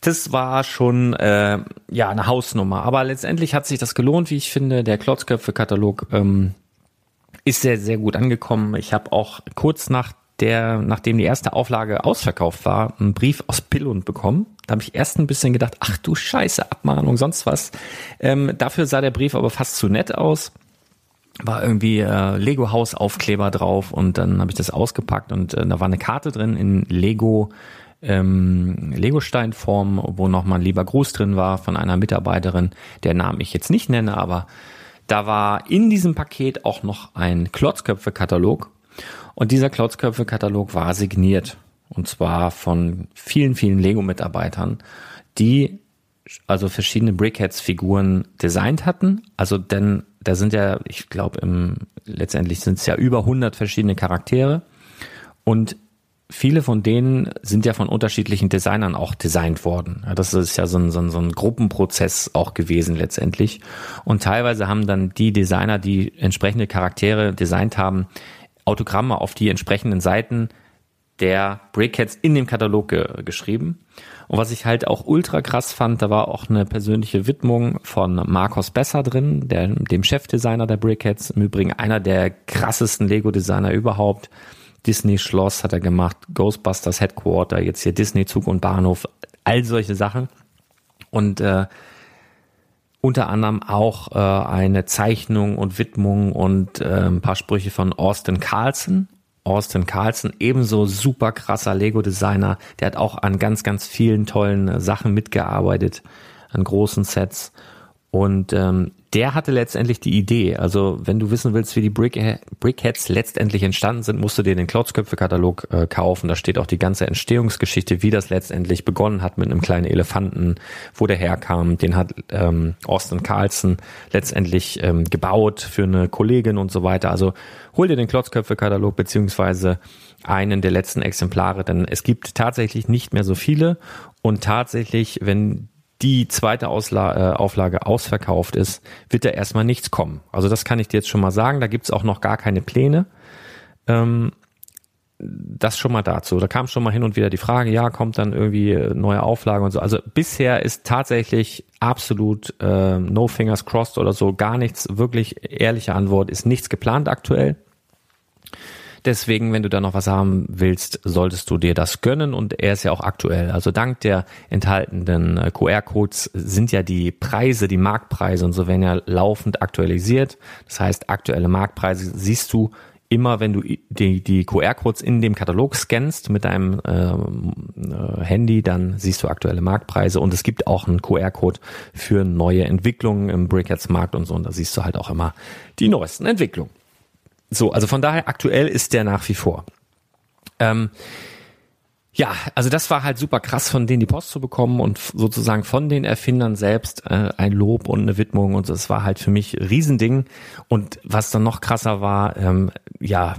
Das war schon, äh, ja, eine Hausnummer. Aber letztendlich hat sich das gelohnt, wie ich finde. Der Klotzköpfe-Katalog ähm, ist sehr, sehr gut angekommen. Ich habe auch kurz nach der, nachdem die erste Auflage ausverkauft war, einen Brief aus Billund bekommen. Da habe ich erst ein bisschen gedacht, ach du Scheiße, Abmahnung, sonst was. Ähm, dafür sah der Brief aber fast zu nett aus. War irgendwie äh, Lego-Haus-Aufkleber drauf und dann habe ich das ausgepackt und äh, da war eine Karte drin in Lego ähm, Lego-Steinform, wo nochmal ein lieber Gruß drin war von einer Mitarbeiterin, der Namen ich jetzt nicht nenne, aber da war in diesem Paket auch noch ein Klotzköpfe-Katalog und dieser Klotzköpfe-Katalog war signiert. Und zwar von vielen, vielen Lego-Mitarbeitern, die also verschiedene Brickheads-Figuren designt hatten. Also denn da sind ja, ich glaube, letztendlich sind es ja über 100 verschiedene Charaktere. Und viele von denen sind ja von unterschiedlichen Designern auch designt worden. das ist ja so ein, so, ein, so ein Gruppenprozess auch gewesen letztendlich. Und teilweise haben dann die Designer, die entsprechende Charaktere designt haben, Autogramme auf die entsprechenden Seiten der Brickheads in dem Katalog ge geschrieben. Und was ich halt auch ultra krass fand, da war auch eine persönliche Widmung von Marcos Besser drin, der, dem Chefdesigner der Brickheads, im Übrigen einer der krassesten Lego-Designer überhaupt. Disney Schloss hat er gemacht, Ghostbusters Headquarter, jetzt hier Disney Zug und Bahnhof, all solche Sachen. Und äh, unter anderem auch äh, eine Zeichnung und Widmung und äh, ein paar Sprüche von Austin Carlson. Austin Carlson, ebenso super krasser Lego-Designer, der hat auch an ganz, ganz vielen tollen Sachen mitgearbeitet, an großen Sets. Und ähm, der hatte letztendlich die Idee. Also wenn du wissen willst, wie die Brick Brickheads letztendlich entstanden sind, musst du dir den Klotzköpfe-Katalog äh, kaufen. Da steht auch die ganze Entstehungsgeschichte, wie das letztendlich begonnen hat mit einem kleinen Elefanten, wo der herkam. Den hat ähm, Austin Carlson letztendlich ähm, gebaut für eine Kollegin und so weiter. Also hol dir den Klotzköpfe-Katalog beziehungsweise einen der letzten Exemplare, denn es gibt tatsächlich nicht mehr so viele und tatsächlich, wenn die zweite Ausla äh, Auflage ausverkauft ist, wird da erstmal nichts kommen. Also das kann ich dir jetzt schon mal sagen. Da gibt's auch noch gar keine Pläne. Ähm, das schon mal dazu. Da kam schon mal hin und wieder die Frage, ja, kommt dann irgendwie äh, neue Auflage und so. Also bisher ist tatsächlich absolut äh, no fingers crossed oder so, gar nichts. Wirklich ehrliche Antwort ist nichts geplant aktuell. Deswegen, wenn du da noch was haben willst, solltest du dir das gönnen und er ist ja auch aktuell. Also dank der enthaltenen äh, QR-Codes sind ja die Preise, die Marktpreise und so werden ja laufend aktualisiert. Das heißt, aktuelle Marktpreise siehst du immer, wenn du die, die QR-Codes in dem Katalog scannst mit deinem ähm, äh, Handy, dann siehst du aktuelle Marktpreise und es gibt auch einen QR-Code für neue Entwicklungen im Brickheads-Markt und so und da siehst du halt auch immer die neuesten Entwicklungen. So, also von daher aktuell ist der nach wie vor. Ähm, ja, also das war halt super krass, von denen die Post zu bekommen und sozusagen von den Erfindern selbst äh, ein Lob und eine Widmung und das war halt für mich Riesending. Und was dann noch krasser war, ähm, ja,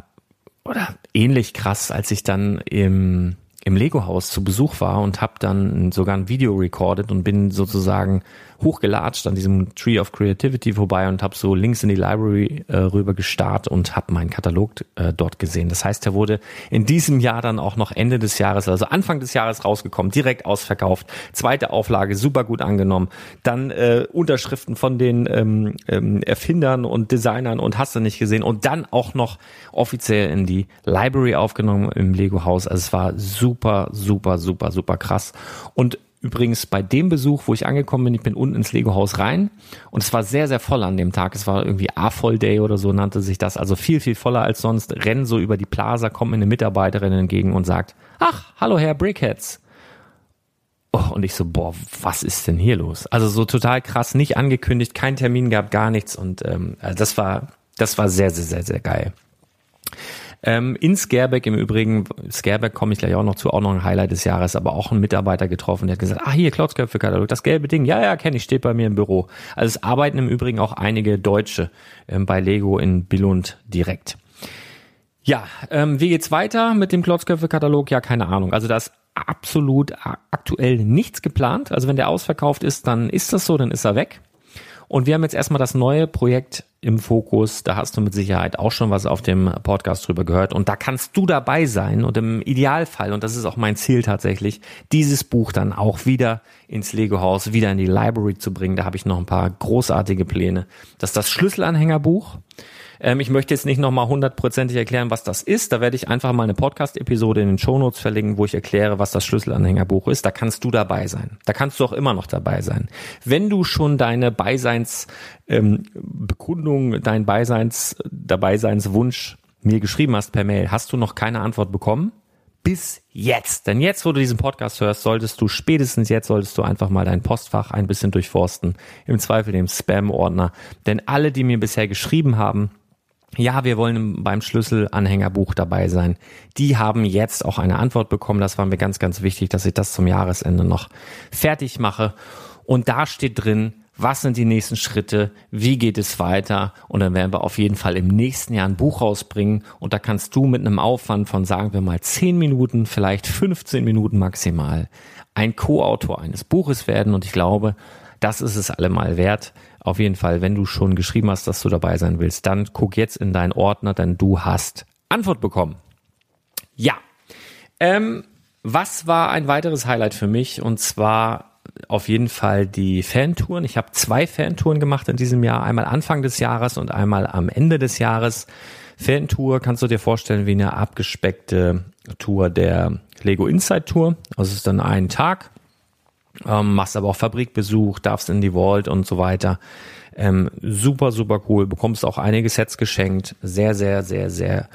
oder ähnlich krass, als ich dann im im Lego-Haus zu Besuch war und habe dann sogar ein Video recorded und bin sozusagen hochgelatscht an diesem Tree of Creativity vorbei und habe so links in die Library äh, rüber gestarrt und habe meinen Katalog äh, dort gesehen. Das heißt, er wurde in diesem Jahr dann auch noch Ende des Jahres, also Anfang des Jahres rausgekommen, direkt ausverkauft, zweite Auflage, super gut angenommen, dann äh, Unterschriften von den ähm, ähm, Erfindern und Designern und hast du nicht gesehen und dann auch noch offiziell in die Library aufgenommen im Lego Haus. Also es war super, super, super, super krass und übrigens bei dem Besuch, wo ich angekommen bin, ich bin unten ins Lego-Haus rein und es war sehr, sehr voll an dem Tag. Es war irgendwie A-Voll Day oder so nannte sich das. Also viel, viel voller als sonst. Rennen so über die Plaza, kommt mir eine Mitarbeiterin entgegen und sagt, ach, hallo Herr Brickheads. Oh, und ich so, boah, was ist denn hier los? Also so total krass, nicht angekündigt, kein Termin gab, gar nichts. Und ähm, also das war, das war sehr, sehr, sehr, sehr geil. Ähm, in Scareback im Übrigen, Scareback komme ich gleich auch noch zu, auch noch ein Highlight des Jahres, aber auch ein Mitarbeiter getroffen, der hat gesagt, ah hier, Klotzköpfe-Katalog, das gelbe Ding, ja, ja, kenne ich, steht bei mir im Büro. Also es arbeiten im Übrigen auch einige Deutsche ähm, bei Lego in Billund direkt. Ja, ähm, wie geht's weiter mit dem Klotzköpfe-Katalog? Ja, keine Ahnung. Also da ist absolut aktuell nichts geplant. Also wenn der ausverkauft ist, dann ist das so, dann ist er weg. Und wir haben jetzt erstmal das neue Projekt im Fokus. Da hast du mit Sicherheit auch schon was auf dem Podcast drüber gehört. Und da kannst du dabei sein und im Idealfall, und das ist auch mein Ziel tatsächlich, dieses Buch dann auch wieder ins Lego-Haus, wieder in die Library zu bringen. Da habe ich noch ein paar großartige Pläne. Das ist das Schlüsselanhängerbuch. Ähm, ich möchte jetzt nicht nochmal hundertprozentig erklären, was das ist. Da werde ich einfach mal eine Podcast-Episode in den Shownotes verlinken, wo ich erkläre, was das Schlüsselanhängerbuch ist. Da kannst du dabei sein. Da kannst du auch immer noch dabei sein. Wenn du schon deine Beiseinsbekundung, ähm, dein Beiseins, Dabeiseinswunsch mir geschrieben hast per Mail, hast du noch keine Antwort bekommen? bis jetzt. Denn jetzt, wo du diesen Podcast hörst, solltest du spätestens jetzt solltest du einfach mal dein Postfach ein bisschen durchforsten. Im Zweifel dem Spam-Ordner. Denn alle, die mir bisher geschrieben haben, ja, wir wollen beim Schlüsselanhängerbuch dabei sein. Die haben jetzt auch eine Antwort bekommen. Das war mir ganz, ganz wichtig, dass ich das zum Jahresende noch fertig mache. Und da steht drin, was sind die nächsten Schritte, wie geht es weiter und dann werden wir auf jeden Fall im nächsten Jahr ein Buch rausbringen und da kannst du mit einem Aufwand von sagen wir mal 10 Minuten, vielleicht 15 Minuten maximal ein Co-Autor eines Buches werden und ich glaube, das ist es allemal wert, auf jeden Fall, wenn du schon geschrieben hast, dass du dabei sein willst, dann guck jetzt in deinen Ordner, denn du hast Antwort bekommen. Ja. Ähm, was war ein weiteres Highlight für mich? Und zwar auf jeden Fall die Fantouren. Ich habe zwei Fantouren gemacht in diesem Jahr. Einmal Anfang des Jahres und einmal am Ende des Jahres. Fantour kannst du dir vorstellen wie eine abgespeckte Tour der Lego Inside Tour. Es ist dann ein Tag ähm, machst aber auch Fabrikbesuch, darfst in die Vault und so weiter. Ähm, super, super cool. Bekommst auch einige Sets geschenkt. Sehr, sehr, sehr, sehr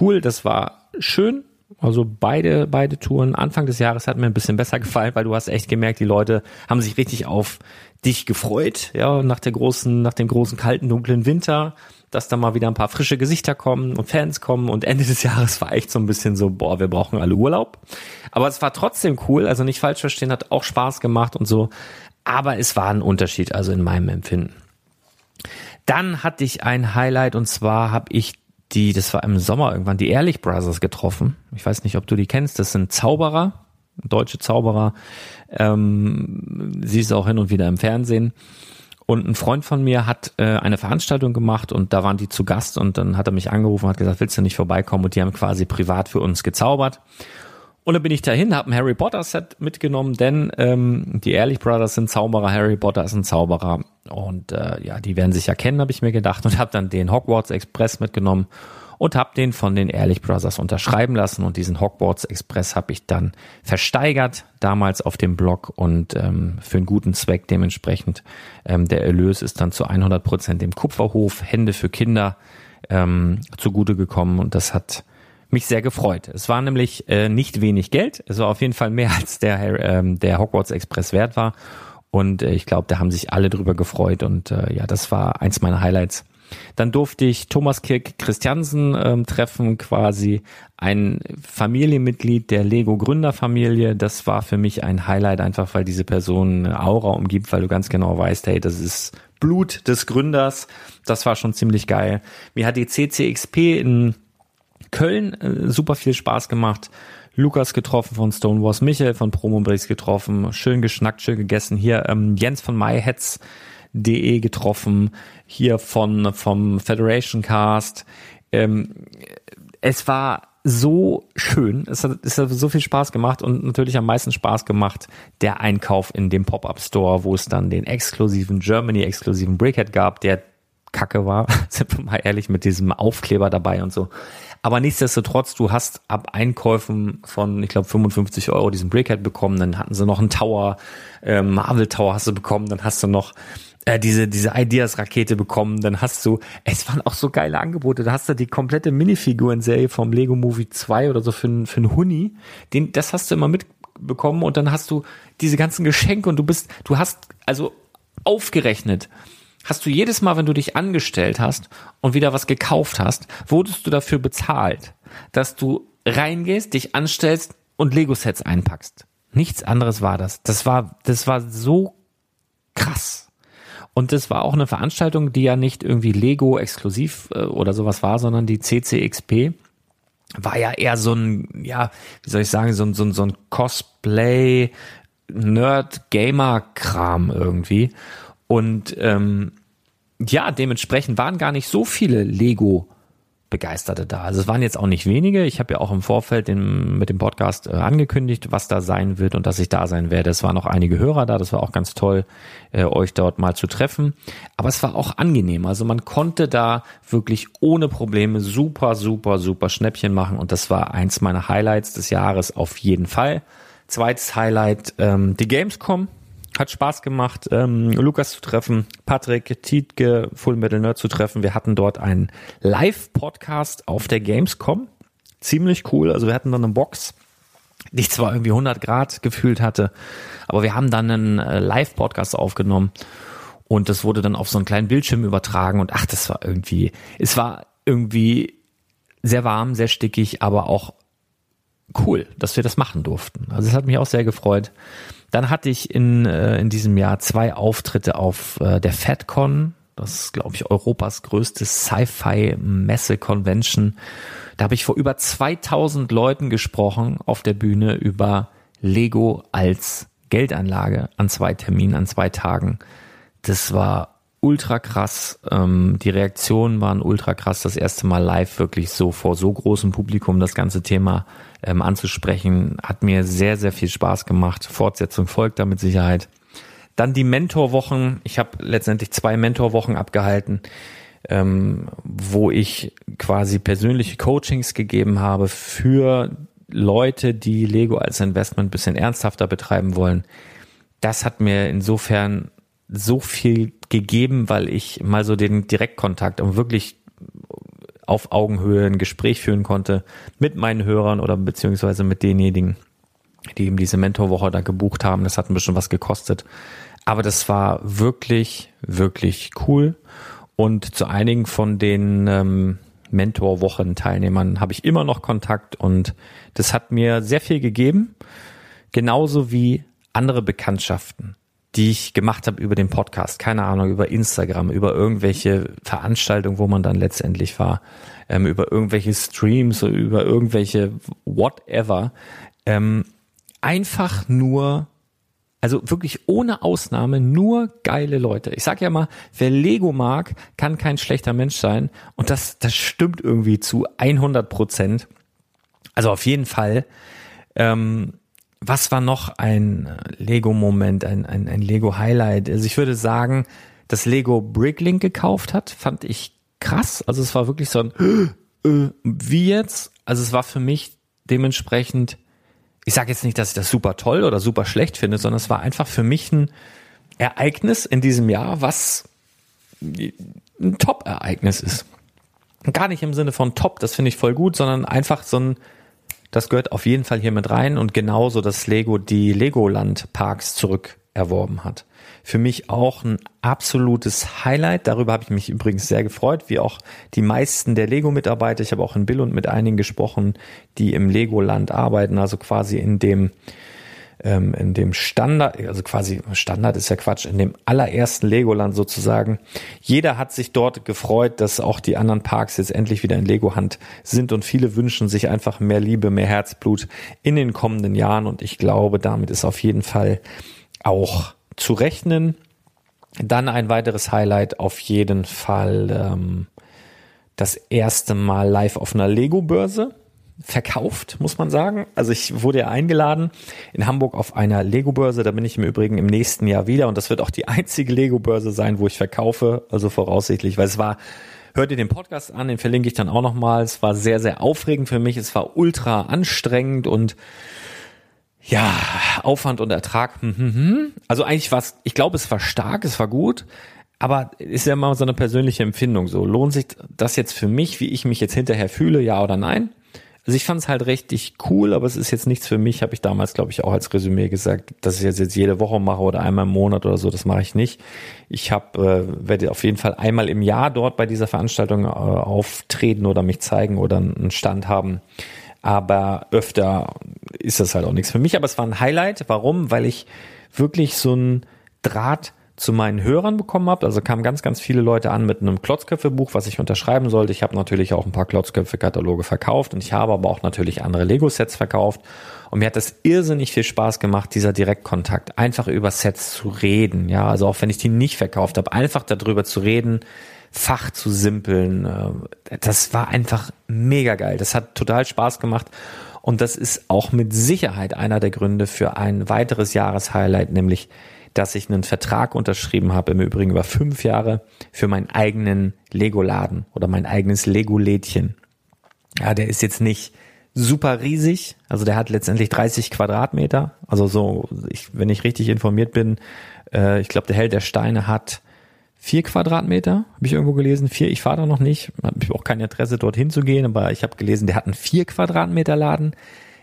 cool. Das war schön. Also beide, beide Touren. Anfang des Jahres hat mir ein bisschen besser gefallen, weil du hast echt gemerkt, die Leute haben sich richtig auf dich gefreut, ja, nach der großen, nach dem großen kalten, dunklen Winter dass da mal wieder ein paar frische Gesichter kommen und Fans kommen und Ende des Jahres war echt so ein bisschen so, boah, wir brauchen alle Urlaub. Aber es war trotzdem cool, also nicht falsch verstehen, hat auch Spaß gemacht und so. Aber es war ein Unterschied, also in meinem Empfinden. Dann hatte ich ein Highlight und zwar habe ich die, das war im Sommer irgendwann, die Ehrlich Brothers getroffen. Ich weiß nicht, ob du die kennst. Das sind Zauberer, deutsche Zauberer. Ähm, siehst du auch hin und wieder im Fernsehen. Und ein Freund von mir hat äh, eine Veranstaltung gemacht und da waren die zu Gast und dann hat er mich angerufen und hat gesagt, willst du nicht vorbeikommen? Und die haben quasi privat für uns gezaubert. Und dann bin ich dahin, habe ein Harry Potter Set mitgenommen, denn ähm, die Ehrlich Brothers sind Zauberer, Harry Potter ist ein Zauberer und äh, ja, die werden sich ja kennen, habe ich mir gedacht und habe dann den Hogwarts Express mitgenommen und habe den von den Ehrlich Brothers unterschreiben lassen. Und diesen Hogwarts Express habe ich dann versteigert, damals auf dem Blog. Und ähm, für einen guten Zweck dementsprechend. Ähm, der Erlös ist dann zu 100 Prozent dem Kupferhof Hände für Kinder ähm, zugute gekommen. Und das hat mich sehr gefreut. Es war nämlich äh, nicht wenig Geld, es war auf jeden Fall mehr als der, ähm, der Hogwarts Express wert war. Und äh, ich glaube, da haben sich alle drüber gefreut. Und äh, ja, das war eins meiner Highlights dann durfte ich Thomas Kirk Christiansen ähm, treffen, quasi ein Familienmitglied der Lego Gründerfamilie. Das war für mich ein Highlight, einfach weil diese Person eine Aura umgibt, weil du ganz genau weißt, hey, das ist Blut des Gründers. Das war schon ziemlich geil. Mir hat die CCXP in Köln äh, super viel Spaß gemacht. Lukas getroffen von Stonewalls, Michael von Promobricks getroffen, schön geschnackt, schön gegessen. Hier ähm, Jens von MyHeads De getroffen, hier von vom Federation Cast. Ähm, es war so schön, es hat, es hat so viel Spaß gemacht und natürlich am meisten Spaß gemacht der Einkauf in dem Pop-Up Store, wo es dann den exklusiven Germany exklusiven Brickhead gab, der kacke war, sind wir mal ehrlich, mit diesem Aufkleber dabei und so. Aber nichtsdestotrotz, du hast ab Einkäufen von, ich glaube, 55 Euro diesen Brickhead bekommen, dann hatten sie noch einen Tower, äh, Marvel Tower hast du bekommen, dann hast du noch äh, diese, diese Ideas-Rakete bekommen, dann hast du, es waren auch so geile Angebote, da hast du die komplette Minifiguren-Serie vom Lego Movie 2 oder so für, für einen Huni, den, das hast du immer mitbekommen und dann hast du diese ganzen Geschenke und du bist, du hast also aufgerechnet, hast du jedes Mal, wenn du dich angestellt hast und wieder was gekauft hast, wurdest du dafür bezahlt, dass du reingehst, dich anstellst und Lego-Sets einpackst. Nichts anderes war das. Das war, das war so krass. Und das war auch eine Veranstaltung, die ja nicht irgendwie Lego exklusiv äh, oder sowas war, sondern die CCXP war ja eher so ein, ja, wie soll ich sagen, so ein, so ein, so ein Cosplay, Nerd-Gamer-Kram irgendwie. Und ähm, ja, dementsprechend waren gar nicht so viele Lego Begeisterte da. Also es waren jetzt auch nicht wenige. Ich habe ja auch im Vorfeld den, mit dem Podcast äh, angekündigt, was da sein wird und dass ich da sein werde. Es waren auch einige Hörer da. Das war auch ganz toll, äh, euch dort mal zu treffen. Aber es war auch angenehm. Also man konnte da wirklich ohne Probleme super, super, super Schnäppchen machen. Und das war eins meiner Highlights des Jahres auf jeden Fall. Zweites Highlight, ähm, die Gamescom. Hat Spaß gemacht, ähm, Lukas zu treffen, Patrick, Tietke, Full Metal Nerd zu treffen. Wir hatten dort einen Live-Podcast auf der Gamescom. Ziemlich cool. Also wir hatten dann eine Box, die zwar irgendwie 100 Grad gefühlt hatte, aber wir haben dann einen äh, Live-Podcast aufgenommen und das wurde dann auf so einen kleinen Bildschirm übertragen und ach, das war irgendwie, es war irgendwie sehr warm, sehr stickig, aber auch cool, dass wir das machen durften. Also es hat mich auch sehr gefreut. Dann hatte ich in, äh, in diesem Jahr zwei Auftritte auf äh, der FatCon. Das ist, glaube ich, Europas größte Sci-Fi-Messe-Convention. Da habe ich vor über 2000 Leuten gesprochen auf der Bühne über Lego als Geldanlage an zwei Terminen, an zwei Tagen. Das war ultra krass. Ähm, die Reaktionen waren ultra krass. Das erste Mal live wirklich so vor so großem Publikum das ganze Thema ähm, anzusprechen. Hat mir sehr, sehr viel Spaß gemacht. Fortsetzung folgt da mit Sicherheit. Dann die Mentorwochen. Ich habe letztendlich zwei Mentorwochen abgehalten, ähm, wo ich quasi persönliche Coachings gegeben habe für Leute, die Lego als Investment bisschen ernsthafter betreiben wollen. Das hat mir insofern so viel gegeben, weil ich mal so den Direktkontakt und wirklich auf Augenhöhe ein Gespräch führen konnte mit meinen Hörern oder beziehungsweise mit denjenigen, die eben diese Mentorwoche da gebucht haben. Das hat ein bisschen was gekostet. Aber das war wirklich, wirklich cool. Und zu einigen von den ähm, Mentorwochen-Teilnehmern habe ich immer noch Kontakt und das hat mir sehr viel gegeben. Genauso wie andere Bekanntschaften die ich gemacht habe über den Podcast, keine Ahnung, über Instagram, über irgendwelche Veranstaltungen, wo man dann letztendlich war, ähm, über irgendwelche Streams, über irgendwelche whatever. Ähm, einfach nur, also wirklich ohne Ausnahme nur geile Leute. Ich sag ja mal, wer Lego mag, kann kein schlechter Mensch sein. Und das, das stimmt irgendwie zu 100 Prozent. Also auf jeden Fall. Ähm, was war noch ein Lego-Moment, ein, ein, ein Lego-Highlight? Also ich würde sagen, dass Lego Bricklink gekauft hat, fand ich krass. Also es war wirklich so ein äh, wie jetzt. Also es war für mich dementsprechend, ich sage jetzt nicht, dass ich das super toll oder super schlecht finde, sondern es war einfach für mich ein Ereignis in diesem Jahr, was ein Top-Ereignis ist. Gar nicht im Sinne von top, das finde ich voll gut, sondern einfach so ein das gehört auf jeden Fall hier mit rein und genauso, dass Lego die Legoland Parks zurück hat. Für mich auch ein absolutes Highlight. Darüber habe ich mich übrigens sehr gefreut, wie auch die meisten der Lego-Mitarbeiter. Ich habe auch in Bill und mit einigen gesprochen, die im Legoland arbeiten, also quasi in dem ähm, in dem Standard, also quasi Standard ist ja Quatsch, in dem allerersten Legoland sozusagen. Jeder hat sich dort gefreut, dass auch die anderen Parks jetzt endlich wieder in Lego-Hand sind und viele wünschen sich einfach mehr Liebe, mehr Herzblut in den kommenden Jahren und ich glaube, damit ist auf jeden Fall auch zu rechnen. Dann ein weiteres Highlight auf jeden Fall ähm, das erste Mal live auf einer Lego-Börse verkauft, muss man sagen. Also ich wurde ja eingeladen in Hamburg auf einer Lego-Börse. Da bin ich im Übrigen im nächsten Jahr wieder und das wird auch die einzige Lego-Börse sein, wo ich verkaufe. Also voraussichtlich, weil es war Hört ihr den Podcast an, den verlinke ich dann auch nochmal. Es war sehr, sehr aufregend für mich. Es war ultra anstrengend und ja, Aufwand und Ertrag. Hm, hm, hm. Also eigentlich war es, ich glaube, es war stark, es war gut. Aber ist ja immer so eine persönliche Empfindung so. Lohnt sich das jetzt für mich, wie ich mich jetzt hinterher fühle, ja oder nein? Also ich fand es halt richtig cool, aber es ist jetzt nichts für mich, habe ich damals, glaube ich, auch als Resümee gesagt, dass ich das jetzt jede Woche mache oder einmal im Monat oder so, das mache ich nicht. Ich habe, äh, werde auf jeden Fall einmal im Jahr dort bei dieser Veranstaltung äh, auftreten oder mich zeigen oder einen Stand haben. Aber öfter ist das halt auch nichts für mich. Aber es war ein Highlight. Warum? Weil ich wirklich so ein Draht zu meinen Hörern bekommen habe. Also kamen ganz, ganz viele Leute an mit einem Klotzköpfe-Buch, was ich unterschreiben sollte. Ich habe natürlich auch ein paar Klotzköpfe-Kataloge verkauft und ich habe aber auch natürlich andere Lego-Sets verkauft. Und mir hat das irrsinnig viel Spaß gemacht, dieser Direktkontakt, einfach über Sets zu reden. Ja, also auch wenn ich die nicht verkauft habe, einfach darüber zu reden, Fach zu simpeln. Äh, das war einfach mega geil. Das hat total Spaß gemacht. Und das ist auch mit Sicherheit einer der Gründe für ein weiteres Jahreshighlight, nämlich dass ich einen Vertrag unterschrieben habe, im Übrigen über fünf Jahre, für meinen eigenen Lego-Laden oder mein eigenes Lego-Lädchen. Ja, der ist jetzt nicht super riesig, also der hat letztendlich 30 Quadratmeter, also so, ich, wenn ich richtig informiert bin, äh, ich glaube, der Held der Steine hat vier Quadratmeter, habe ich irgendwo gelesen, vier, ich fahre da noch nicht, habe auch kein Interesse dorthin zu gehen, aber ich habe gelesen, der hat einen vier Quadratmeter Laden,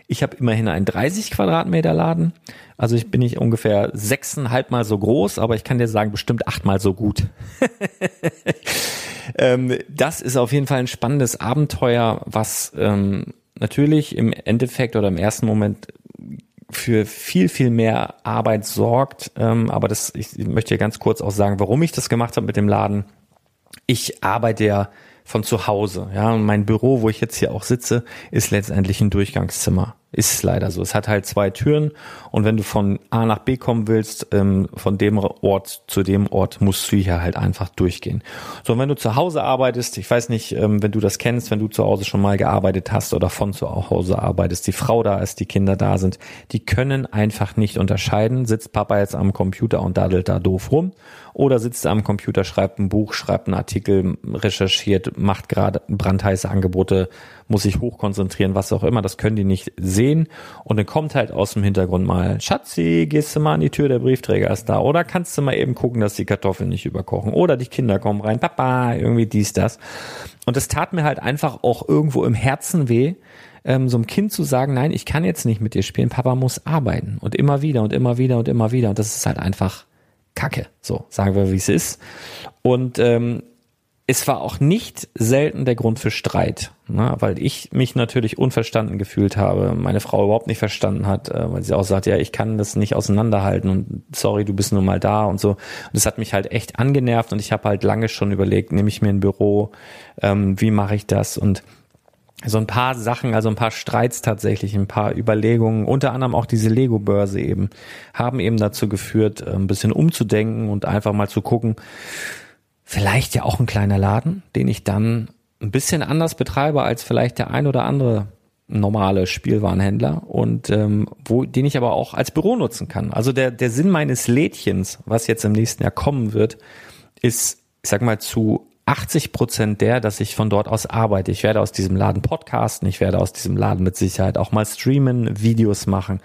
ich habe immerhin einen 30 Quadratmeter Laden. Also ich bin nicht ungefähr sechseinhalb Mal so groß, aber ich kann dir sagen, bestimmt achtmal so gut. ähm, das ist auf jeden Fall ein spannendes Abenteuer, was ähm, natürlich im Endeffekt oder im ersten Moment für viel, viel mehr Arbeit sorgt. Ähm, aber das, ich möchte hier ganz kurz auch sagen, warum ich das gemacht habe mit dem Laden. Ich arbeite ja von zu Hause. Ja, und mein Büro, wo ich jetzt hier auch sitze, ist letztendlich ein Durchgangszimmer. Ist leider so. Es hat halt zwei Türen und wenn du von A nach B kommen willst, ähm, von dem Ort zu dem Ort, musst du hier halt einfach durchgehen. So, und wenn du zu Hause arbeitest, ich weiß nicht, ähm, wenn du das kennst, wenn du zu Hause schon mal gearbeitet hast oder von zu Hause arbeitest, die Frau da ist, die Kinder da sind, die können einfach nicht unterscheiden, sitzt Papa jetzt am Computer und daddelt da doof rum oder sitzt am Computer, schreibt ein Buch, schreibt einen Artikel, recherchiert, macht gerade brandheiße Angebote, muss sich hochkonzentrieren, was auch immer, das können die nicht sehen. Und dann kommt halt aus dem Hintergrund mal, Schatzi, gehst du mal an die Tür, der Briefträger ist da. Oder kannst du mal eben gucken, dass die Kartoffeln nicht überkochen. Oder die Kinder kommen rein, Papa, irgendwie dies, das. Und es tat mir halt einfach auch irgendwo im Herzen weh, ähm, so einem Kind zu sagen, nein, ich kann jetzt nicht mit dir spielen, Papa muss arbeiten. Und immer wieder und immer wieder und immer wieder. Und das ist halt einfach Kacke. So, sagen wir, wie es ist. Und ähm, es war auch nicht selten der Grund für Streit, ne? weil ich mich natürlich unverstanden gefühlt habe, meine Frau überhaupt nicht verstanden hat, äh, weil sie auch sagt, ja, ich kann das nicht auseinanderhalten und sorry, du bist nur mal da und so. Und das hat mich halt echt angenervt und ich habe halt lange schon überlegt, nehme ich mir ein Büro, ähm, wie mache ich das und so ein paar Sachen, also ein paar Streits tatsächlich, ein paar Überlegungen, unter anderem auch diese Lego-Börse eben, haben eben dazu geführt, äh, ein bisschen umzudenken und einfach mal zu gucken, vielleicht ja auch ein kleiner Laden, den ich dann ein bisschen anders betreibe als vielleicht der ein oder andere normale Spielwarenhändler und ähm, wo den ich aber auch als Büro nutzen kann. Also der der Sinn meines Lädchens, was jetzt im nächsten Jahr kommen wird, ist, ich sag mal zu 80 Prozent der, dass ich von dort aus arbeite. Ich werde aus diesem Laden podcasten, ich werde aus diesem Laden mit Sicherheit auch mal streamen, Videos machen.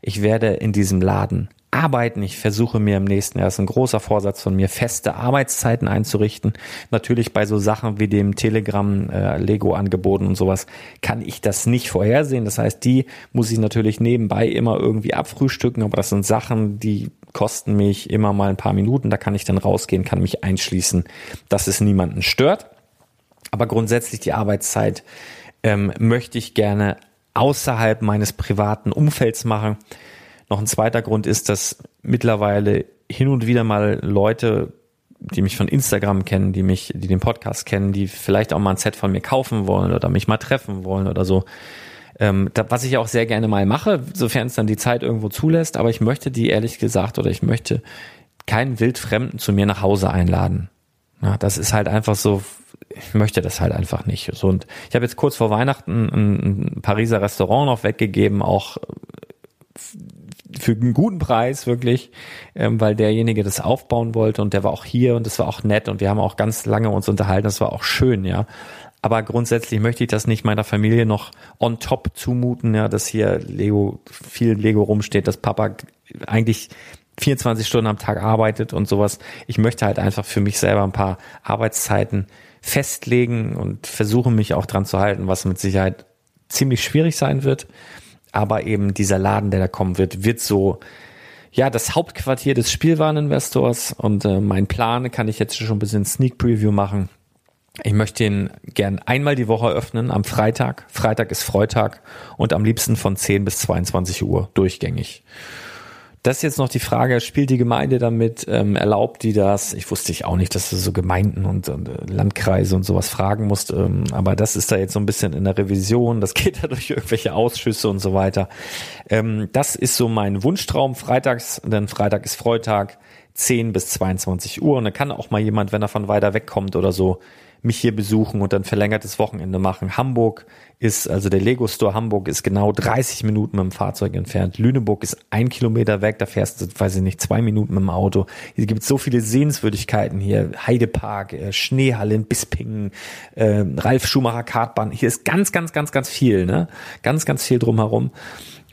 Ich werde in diesem Laden arbeiten. Ich versuche mir im nächsten Jahr, ist ein großer Vorsatz von mir, feste Arbeitszeiten einzurichten. Natürlich bei so Sachen wie dem Telegram äh, Lego angeboten und sowas kann ich das nicht vorhersehen. Das heißt, die muss ich natürlich nebenbei immer irgendwie abfrühstücken, aber das sind Sachen, die kosten mich immer mal ein paar Minuten. Da kann ich dann rausgehen, kann mich einschließen, dass es niemanden stört. Aber grundsätzlich die Arbeitszeit ähm, möchte ich gerne außerhalb meines privaten Umfelds machen. Noch ein zweiter Grund ist, dass mittlerweile hin und wieder mal Leute, die mich von Instagram kennen, die mich, die den Podcast kennen, die vielleicht auch mal ein Set von mir kaufen wollen oder mich mal treffen wollen oder so. Ähm, da, was ich auch sehr gerne mal mache, sofern es dann die Zeit irgendwo zulässt, aber ich möchte die ehrlich gesagt oder ich möchte keinen Wildfremden zu mir nach Hause einladen. Ja, das ist halt einfach so, ich möchte das halt einfach nicht. So, und ich habe jetzt kurz vor Weihnachten ein, ein Pariser Restaurant noch weggegeben, auch für einen guten Preis wirklich, ähm, weil derjenige das aufbauen wollte und der war auch hier und das war auch nett und wir haben auch ganz lange uns unterhalten, das war auch schön, ja. Aber grundsätzlich möchte ich das nicht meiner Familie noch on top zumuten, ja, dass hier Lego, viel Lego rumsteht, dass Papa eigentlich 24 Stunden am Tag arbeitet und sowas. Ich möchte halt einfach für mich selber ein paar Arbeitszeiten festlegen und versuche mich auch dran zu halten, was mit Sicherheit ziemlich schwierig sein wird. Aber eben dieser Laden, der da kommen wird, wird so, ja, das Hauptquartier des Spielwareninvestors und äh, mein Plan kann ich jetzt schon ein bisschen Sneak Preview machen. Ich möchte ihn gern einmal die Woche öffnen, am Freitag. Freitag ist Freitag und am liebsten von 10 bis 22 Uhr durchgängig. Das ist jetzt noch die Frage, spielt die Gemeinde damit, ähm, erlaubt die das? Ich wusste ich auch nicht, dass du so Gemeinden und, und äh, Landkreise und sowas fragen musst, ähm, aber das ist da jetzt so ein bisschen in der Revision, das geht da durch irgendwelche Ausschüsse und so weiter. Ähm, das ist so mein Wunschtraum, freitags, denn Freitag ist Freitag, 10 bis 22 Uhr und dann kann auch mal jemand, wenn er von weiter weg kommt oder so, mich hier besuchen und dann verlängertes Wochenende machen. Hamburg ist, also der Lego Store Hamburg ist genau 30 Minuten mit dem Fahrzeug entfernt. Lüneburg ist ein Kilometer weg, da fährst du, weiß ich nicht, zwei Minuten mit dem Auto. Hier gibt so viele Sehenswürdigkeiten hier. Heidepark, äh, Schneehalle in Bispingen, äh, Ralf Schumacher Kartbahn. Hier ist ganz, ganz, ganz, ganz viel, ne? Ganz, ganz viel drumherum.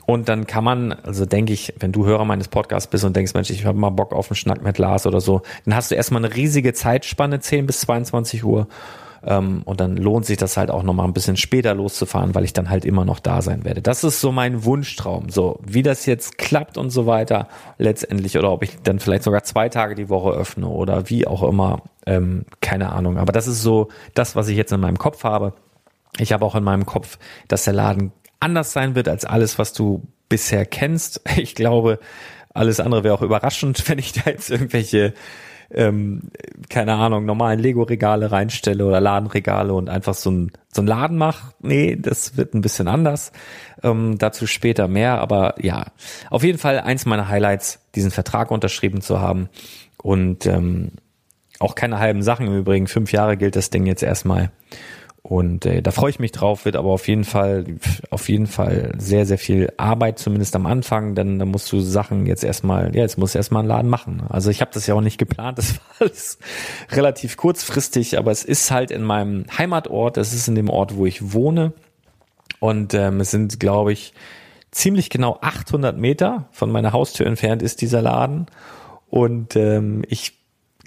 Und dann kann man, also denke ich, wenn du Hörer meines Podcasts bist und denkst, Mensch, ich habe mal Bock auf einen Schnack mit Lars oder so, dann hast du erstmal eine riesige Zeitspanne, 10 bis 22 Uhr. Ähm, und dann lohnt sich das halt auch nochmal ein bisschen später loszufahren, weil ich dann halt immer noch da sein werde. Das ist so mein Wunschtraum. So, wie das jetzt klappt und so weiter, letztendlich, oder ob ich dann vielleicht sogar zwei Tage die Woche öffne oder wie auch immer, ähm, keine Ahnung. Aber das ist so das, was ich jetzt in meinem Kopf habe. Ich habe auch in meinem Kopf, dass der Laden anders sein wird als alles, was du bisher kennst. Ich glaube, alles andere wäre auch überraschend, wenn ich da jetzt irgendwelche, ähm, keine Ahnung, normalen Lego-Regale reinstelle oder Ladenregale und einfach so ein, so ein Laden mache. Nee, das wird ein bisschen anders. Ähm, dazu später mehr. Aber ja, auf jeden Fall eins meiner Highlights, diesen Vertrag unterschrieben zu haben. Und ähm, auch keine halben Sachen im Übrigen. Fünf Jahre gilt das Ding jetzt erstmal. Und äh, da freue ich mich drauf, wird aber auf jeden Fall, auf jeden Fall sehr, sehr viel Arbeit, zumindest am Anfang, denn da musst du Sachen jetzt erstmal, ja, jetzt musst du erstmal einen Laden machen. Also ich habe das ja auch nicht geplant, das war alles relativ kurzfristig, aber es ist halt in meinem Heimatort, es ist in dem Ort, wo ich wohne. Und ähm, es sind, glaube ich, ziemlich genau 800 Meter von meiner Haustür entfernt ist dieser Laden. Und ähm, ich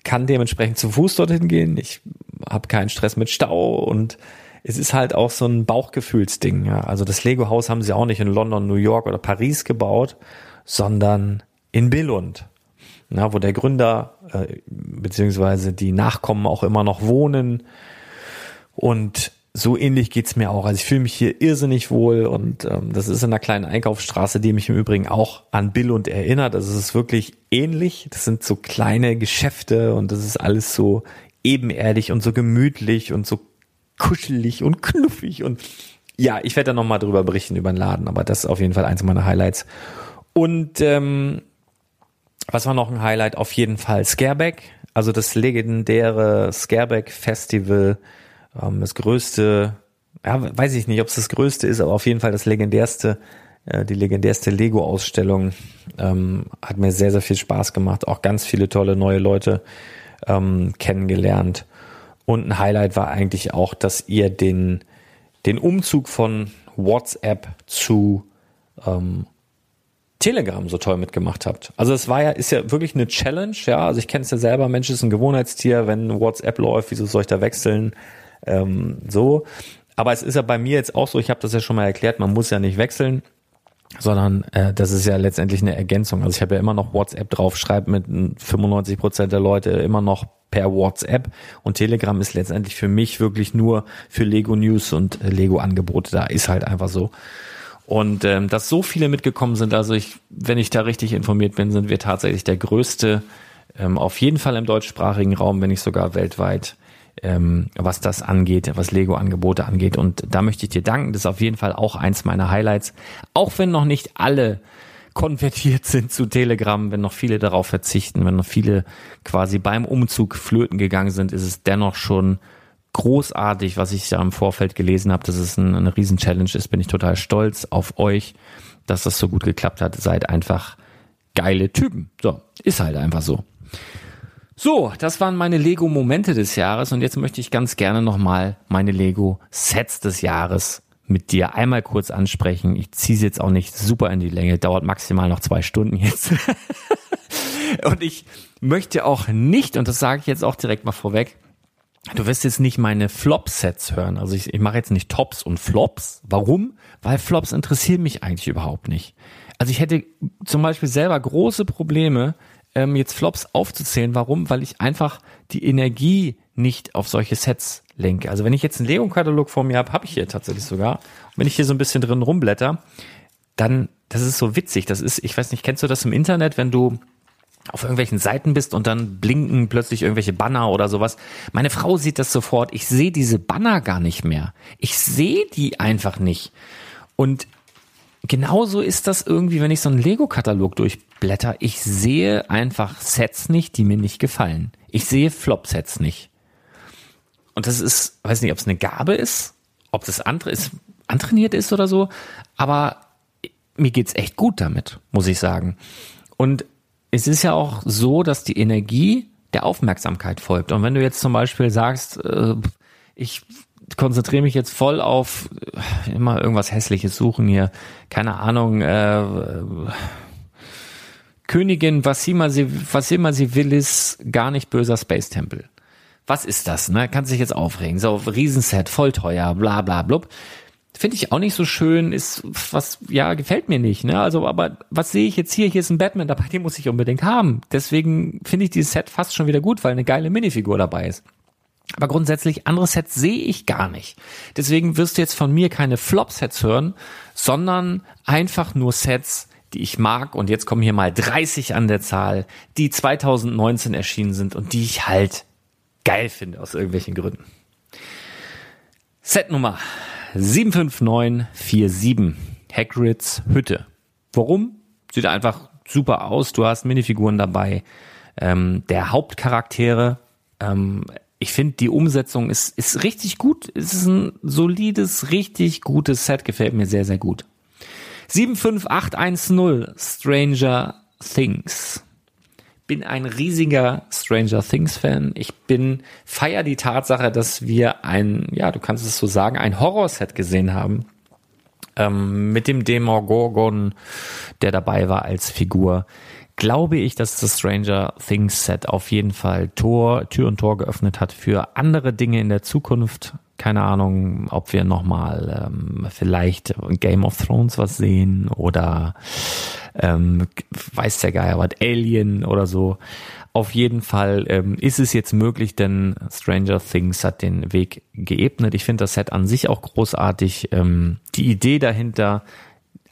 kann dementsprechend zu Fuß dorthin gehen. Ich habe keinen Stress mit Stau und es ist halt auch so ein Bauchgefühlsding. Ja. Also das Lego-Haus haben sie auch nicht in London, New York oder Paris gebaut, sondern in Billund, ja, wo der Gründer äh, beziehungsweise die Nachkommen auch immer noch wohnen. Und so ähnlich geht's mir auch. Also ich fühle mich hier irrsinnig wohl und ähm, das ist in einer kleinen Einkaufsstraße, die mich im Übrigen auch an Billund erinnert. Also es ist wirklich ähnlich. Das sind so kleine Geschäfte und das ist alles so ebenerdig und so gemütlich und so kuschelig und knuffig und ja, ich werde da nochmal drüber berichten über den Laden, aber das ist auf jeden Fall eins meiner Highlights. Und ähm, was war noch ein Highlight? Auf jeden Fall Scareback, also das legendäre Scareback Festival, ähm, das größte, ja, weiß ich nicht, ob es das größte ist, aber auf jeden Fall das legendärste, äh, die legendärste Lego-Ausstellung. Ähm, hat mir sehr, sehr viel Spaß gemacht, auch ganz viele tolle neue Leute ähm, kennengelernt. Und ein Highlight war eigentlich auch, dass ihr den, den Umzug von WhatsApp zu ähm, Telegram so toll mitgemacht habt. Also es war ja, ist ja wirklich eine Challenge, ja. Also ich kenne es ja selber, Mensch ist ein Gewohnheitstier, wenn WhatsApp läuft, wieso soll ich da wechseln? Ähm, so. Aber es ist ja bei mir jetzt auch so, ich habe das ja schon mal erklärt, man muss ja nicht wechseln sondern äh, das ist ja letztendlich eine Ergänzung. Also ich habe ja immer noch WhatsApp drauf, schreibe mit 95 Prozent der Leute immer noch per WhatsApp und Telegram ist letztendlich für mich wirklich nur für Lego News und äh, Lego Angebote. Da ist halt einfach so. Und ähm, dass so viele mitgekommen sind, also ich, wenn ich da richtig informiert bin, sind wir tatsächlich der größte, ähm, auf jeden Fall im deutschsprachigen Raum, wenn nicht sogar weltweit, ähm, was das angeht, was Lego-Angebote angeht. Und da möchte ich dir danken. Das ist auf jeden Fall auch eins meiner Highlights. Auch wenn noch nicht alle konvertiert sind zu Telegram, wenn noch viele darauf verzichten, wenn noch viele quasi beim Umzug flöten gegangen sind, ist es dennoch schon großartig, was ich ja im Vorfeld gelesen habe, dass es ein, eine Riesen-Challenge ist, bin ich total stolz auf euch, dass das so gut geklappt hat. Seid einfach geile Typen. So, ist halt einfach so. So, das waren meine Lego-Momente des Jahres und jetzt möchte ich ganz gerne nochmal meine Lego-Sets des Jahres mit dir einmal kurz ansprechen. Ich ziehe es jetzt auch nicht super in die Länge, dauert maximal noch zwei Stunden jetzt. und ich möchte auch nicht, und das sage ich jetzt auch direkt mal vorweg, du wirst jetzt nicht meine Flop-Sets hören. Also ich, ich mache jetzt nicht Tops und Flops. Warum? Weil Flops interessieren mich eigentlich überhaupt nicht. Also ich hätte zum Beispiel selber große Probleme, ähm, jetzt Flops aufzuzählen. Warum? Weil ich einfach die Energie nicht auf solche Sets lenke. Also wenn ich jetzt einen Lego-Katalog vor mir habe, habe ich hier tatsächlich sogar. Und wenn ich hier so ein bisschen drin rumblätter, dann, das ist so witzig. Das ist, ich weiß nicht, kennst du das im Internet, wenn du auf irgendwelchen Seiten bist und dann blinken plötzlich irgendwelche Banner oder sowas. Meine Frau sieht das sofort. Ich sehe diese Banner gar nicht mehr. Ich sehe die einfach nicht. Und genauso ist das irgendwie, wenn ich so einen Lego-Katalog durchblätter. Ich sehe einfach Sets nicht, die mir nicht gefallen. Ich sehe Flop-Sets nicht. Und das ist, weiß nicht, ob es eine Gabe ist, ob das andere ist, antrainiert ist oder so, aber mir geht's echt gut damit, muss ich sagen. Und es ist ja auch so, dass die Energie der Aufmerksamkeit folgt. Und wenn du jetzt zum Beispiel sagst, äh, ich konzentriere mich jetzt voll auf äh, immer irgendwas Hässliches suchen hier, keine Ahnung, äh, Königin Vassima, Vassima Sivilis, gar nicht böser Space Tempel was ist das, ne? Kannst dich jetzt aufregen. So, Riesenset, voll teuer, bla bla blub. Finde ich auch nicht so schön, ist was, ja, gefällt mir nicht, ne? Also, aber was sehe ich jetzt hier? Hier ist ein Batman dabei, den muss ich unbedingt haben. Deswegen finde ich dieses Set fast schon wieder gut, weil eine geile Minifigur dabei ist. Aber grundsätzlich, andere Sets sehe ich gar nicht. Deswegen wirst du jetzt von mir keine Flop-Sets hören, sondern einfach nur Sets, die ich mag. Und jetzt kommen hier mal 30 an der Zahl, die 2019 erschienen sind und die ich halt geil finde aus irgendwelchen Gründen. Set Nummer 75947. Hagrids Hütte. Warum? Sieht einfach super aus. Du hast Minifiguren dabei. Ähm, der Hauptcharaktere. Ähm, ich finde, die Umsetzung ist, ist richtig gut. Es ist ein solides, richtig gutes Set. Gefällt mir sehr, sehr gut. 75810 Stranger Things bin ein riesiger Stranger Things Fan. Ich bin feier die Tatsache, dass wir ein, ja, du kannst es so sagen, ein Horror-Set gesehen haben. Ähm, mit dem Demogorgon, der dabei war als Figur. Glaube ich, dass das Stranger Things Set auf jeden Fall Tor, Tür und Tor geöffnet hat für andere Dinge in der Zukunft. Keine Ahnung, ob wir nochmal ähm, vielleicht Game of Thrones was sehen oder ähm, weiß der Geier was, Alien oder so. Auf jeden Fall ähm, ist es jetzt möglich, denn Stranger Things hat den Weg geebnet. Ich finde das Set an sich auch großartig. Ähm, die Idee dahinter,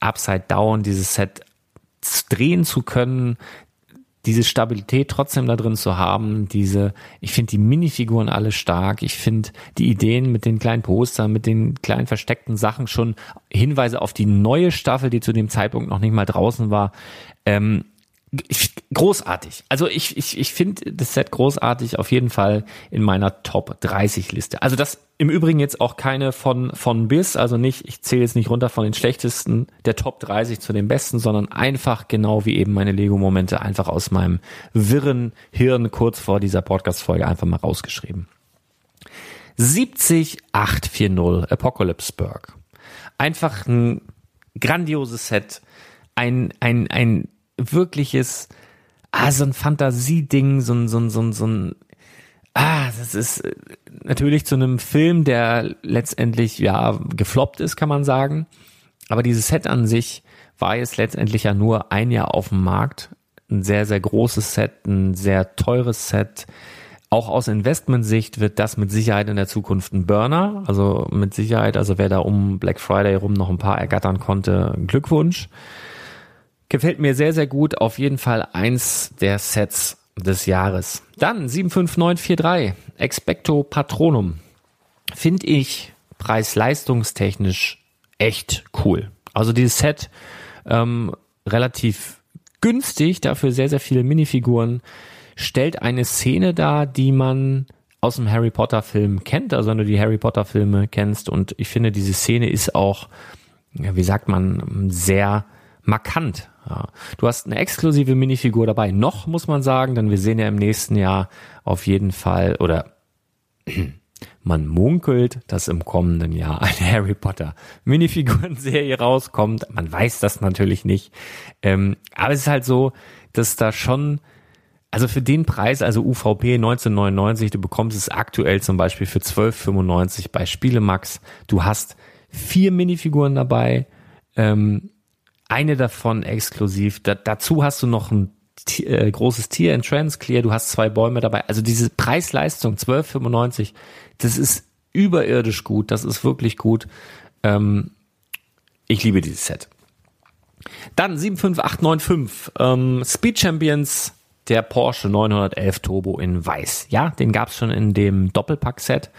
Upside Down, dieses Set drehen zu können, diese Stabilität trotzdem da drin zu haben, diese, ich finde die Minifiguren alle stark, ich finde die Ideen mit den kleinen Postern, mit den kleinen versteckten Sachen schon Hinweise auf die neue Staffel, die zu dem Zeitpunkt noch nicht mal draußen war, ähm, großartig. Also ich, ich, ich finde das Set großartig, auf jeden Fall in meiner Top 30 Liste. Also das im Übrigen jetzt auch keine von, von bis, also nicht, ich zähle jetzt nicht runter von den schlechtesten der Top 30 zu den besten, sondern einfach genau wie eben meine Lego-Momente einfach aus meinem wirren Hirn kurz vor dieser Podcast-Folge einfach mal rausgeschrieben. 70840 Apocalypseburg. Einfach ein grandioses Set, ein, ein, ein wirkliches, ah, so ein Fantasieding, so ein, so ein, so ein, so ein, ah, das ist äh, natürlich zu einem Film, der letztendlich, ja, gefloppt ist, kann man sagen. Aber dieses Set an sich war jetzt letztendlich ja nur ein Jahr auf dem Markt. Ein sehr, sehr großes Set, ein sehr teures Set. Auch aus Investmentsicht wird das mit Sicherheit in der Zukunft ein Burner. Also mit Sicherheit, also wer da um Black Friday rum noch ein paar ergattern konnte, Glückwunsch. Gefällt mir sehr, sehr gut. Auf jeden Fall eins der Sets des Jahres. Dann 75943, Expecto Patronum. Finde ich preis-leistungstechnisch echt cool. Also dieses Set, ähm, relativ günstig, dafür sehr, sehr viele Minifiguren, stellt eine Szene dar, die man aus dem Harry Potter Film kennt, also wenn du die Harry Potter Filme kennst und ich finde, diese Szene ist auch, wie sagt man, sehr markant. Ja. Du hast eine exklusive Minifigur dabei. Noch muss man sagen, denn wir sehen ja im nächsten Jahr auf jeden Fall oder man munkelt, dass im kommenden Jahr eine Harry Potter Minifiguren-Serie rauskommt. Man weiß das natürlich nicht. Ähm, aber es ist halt so, dass da schon, also für den Preis, also UVP 1999, du bekommst es aktuell zum Beispiel für 12,95 bei Spielemax. Du hast vier Minifiguren dabei, ähm, eine davon exklusiv. Da, dazu hast du noch ein äh, großes Tier in Transclear, du hast zwei Bäume dabei. Also diese Preis-Leistung 12,95, das ist überirdisch gut, das ist wirklich gut. Ähm, ich liebe dieses Set. Dann 75895, ähm, Speed Champions, der Porsche 911 Turbo in weiß. Ja, den gab's schon in dem Doppelpack-Set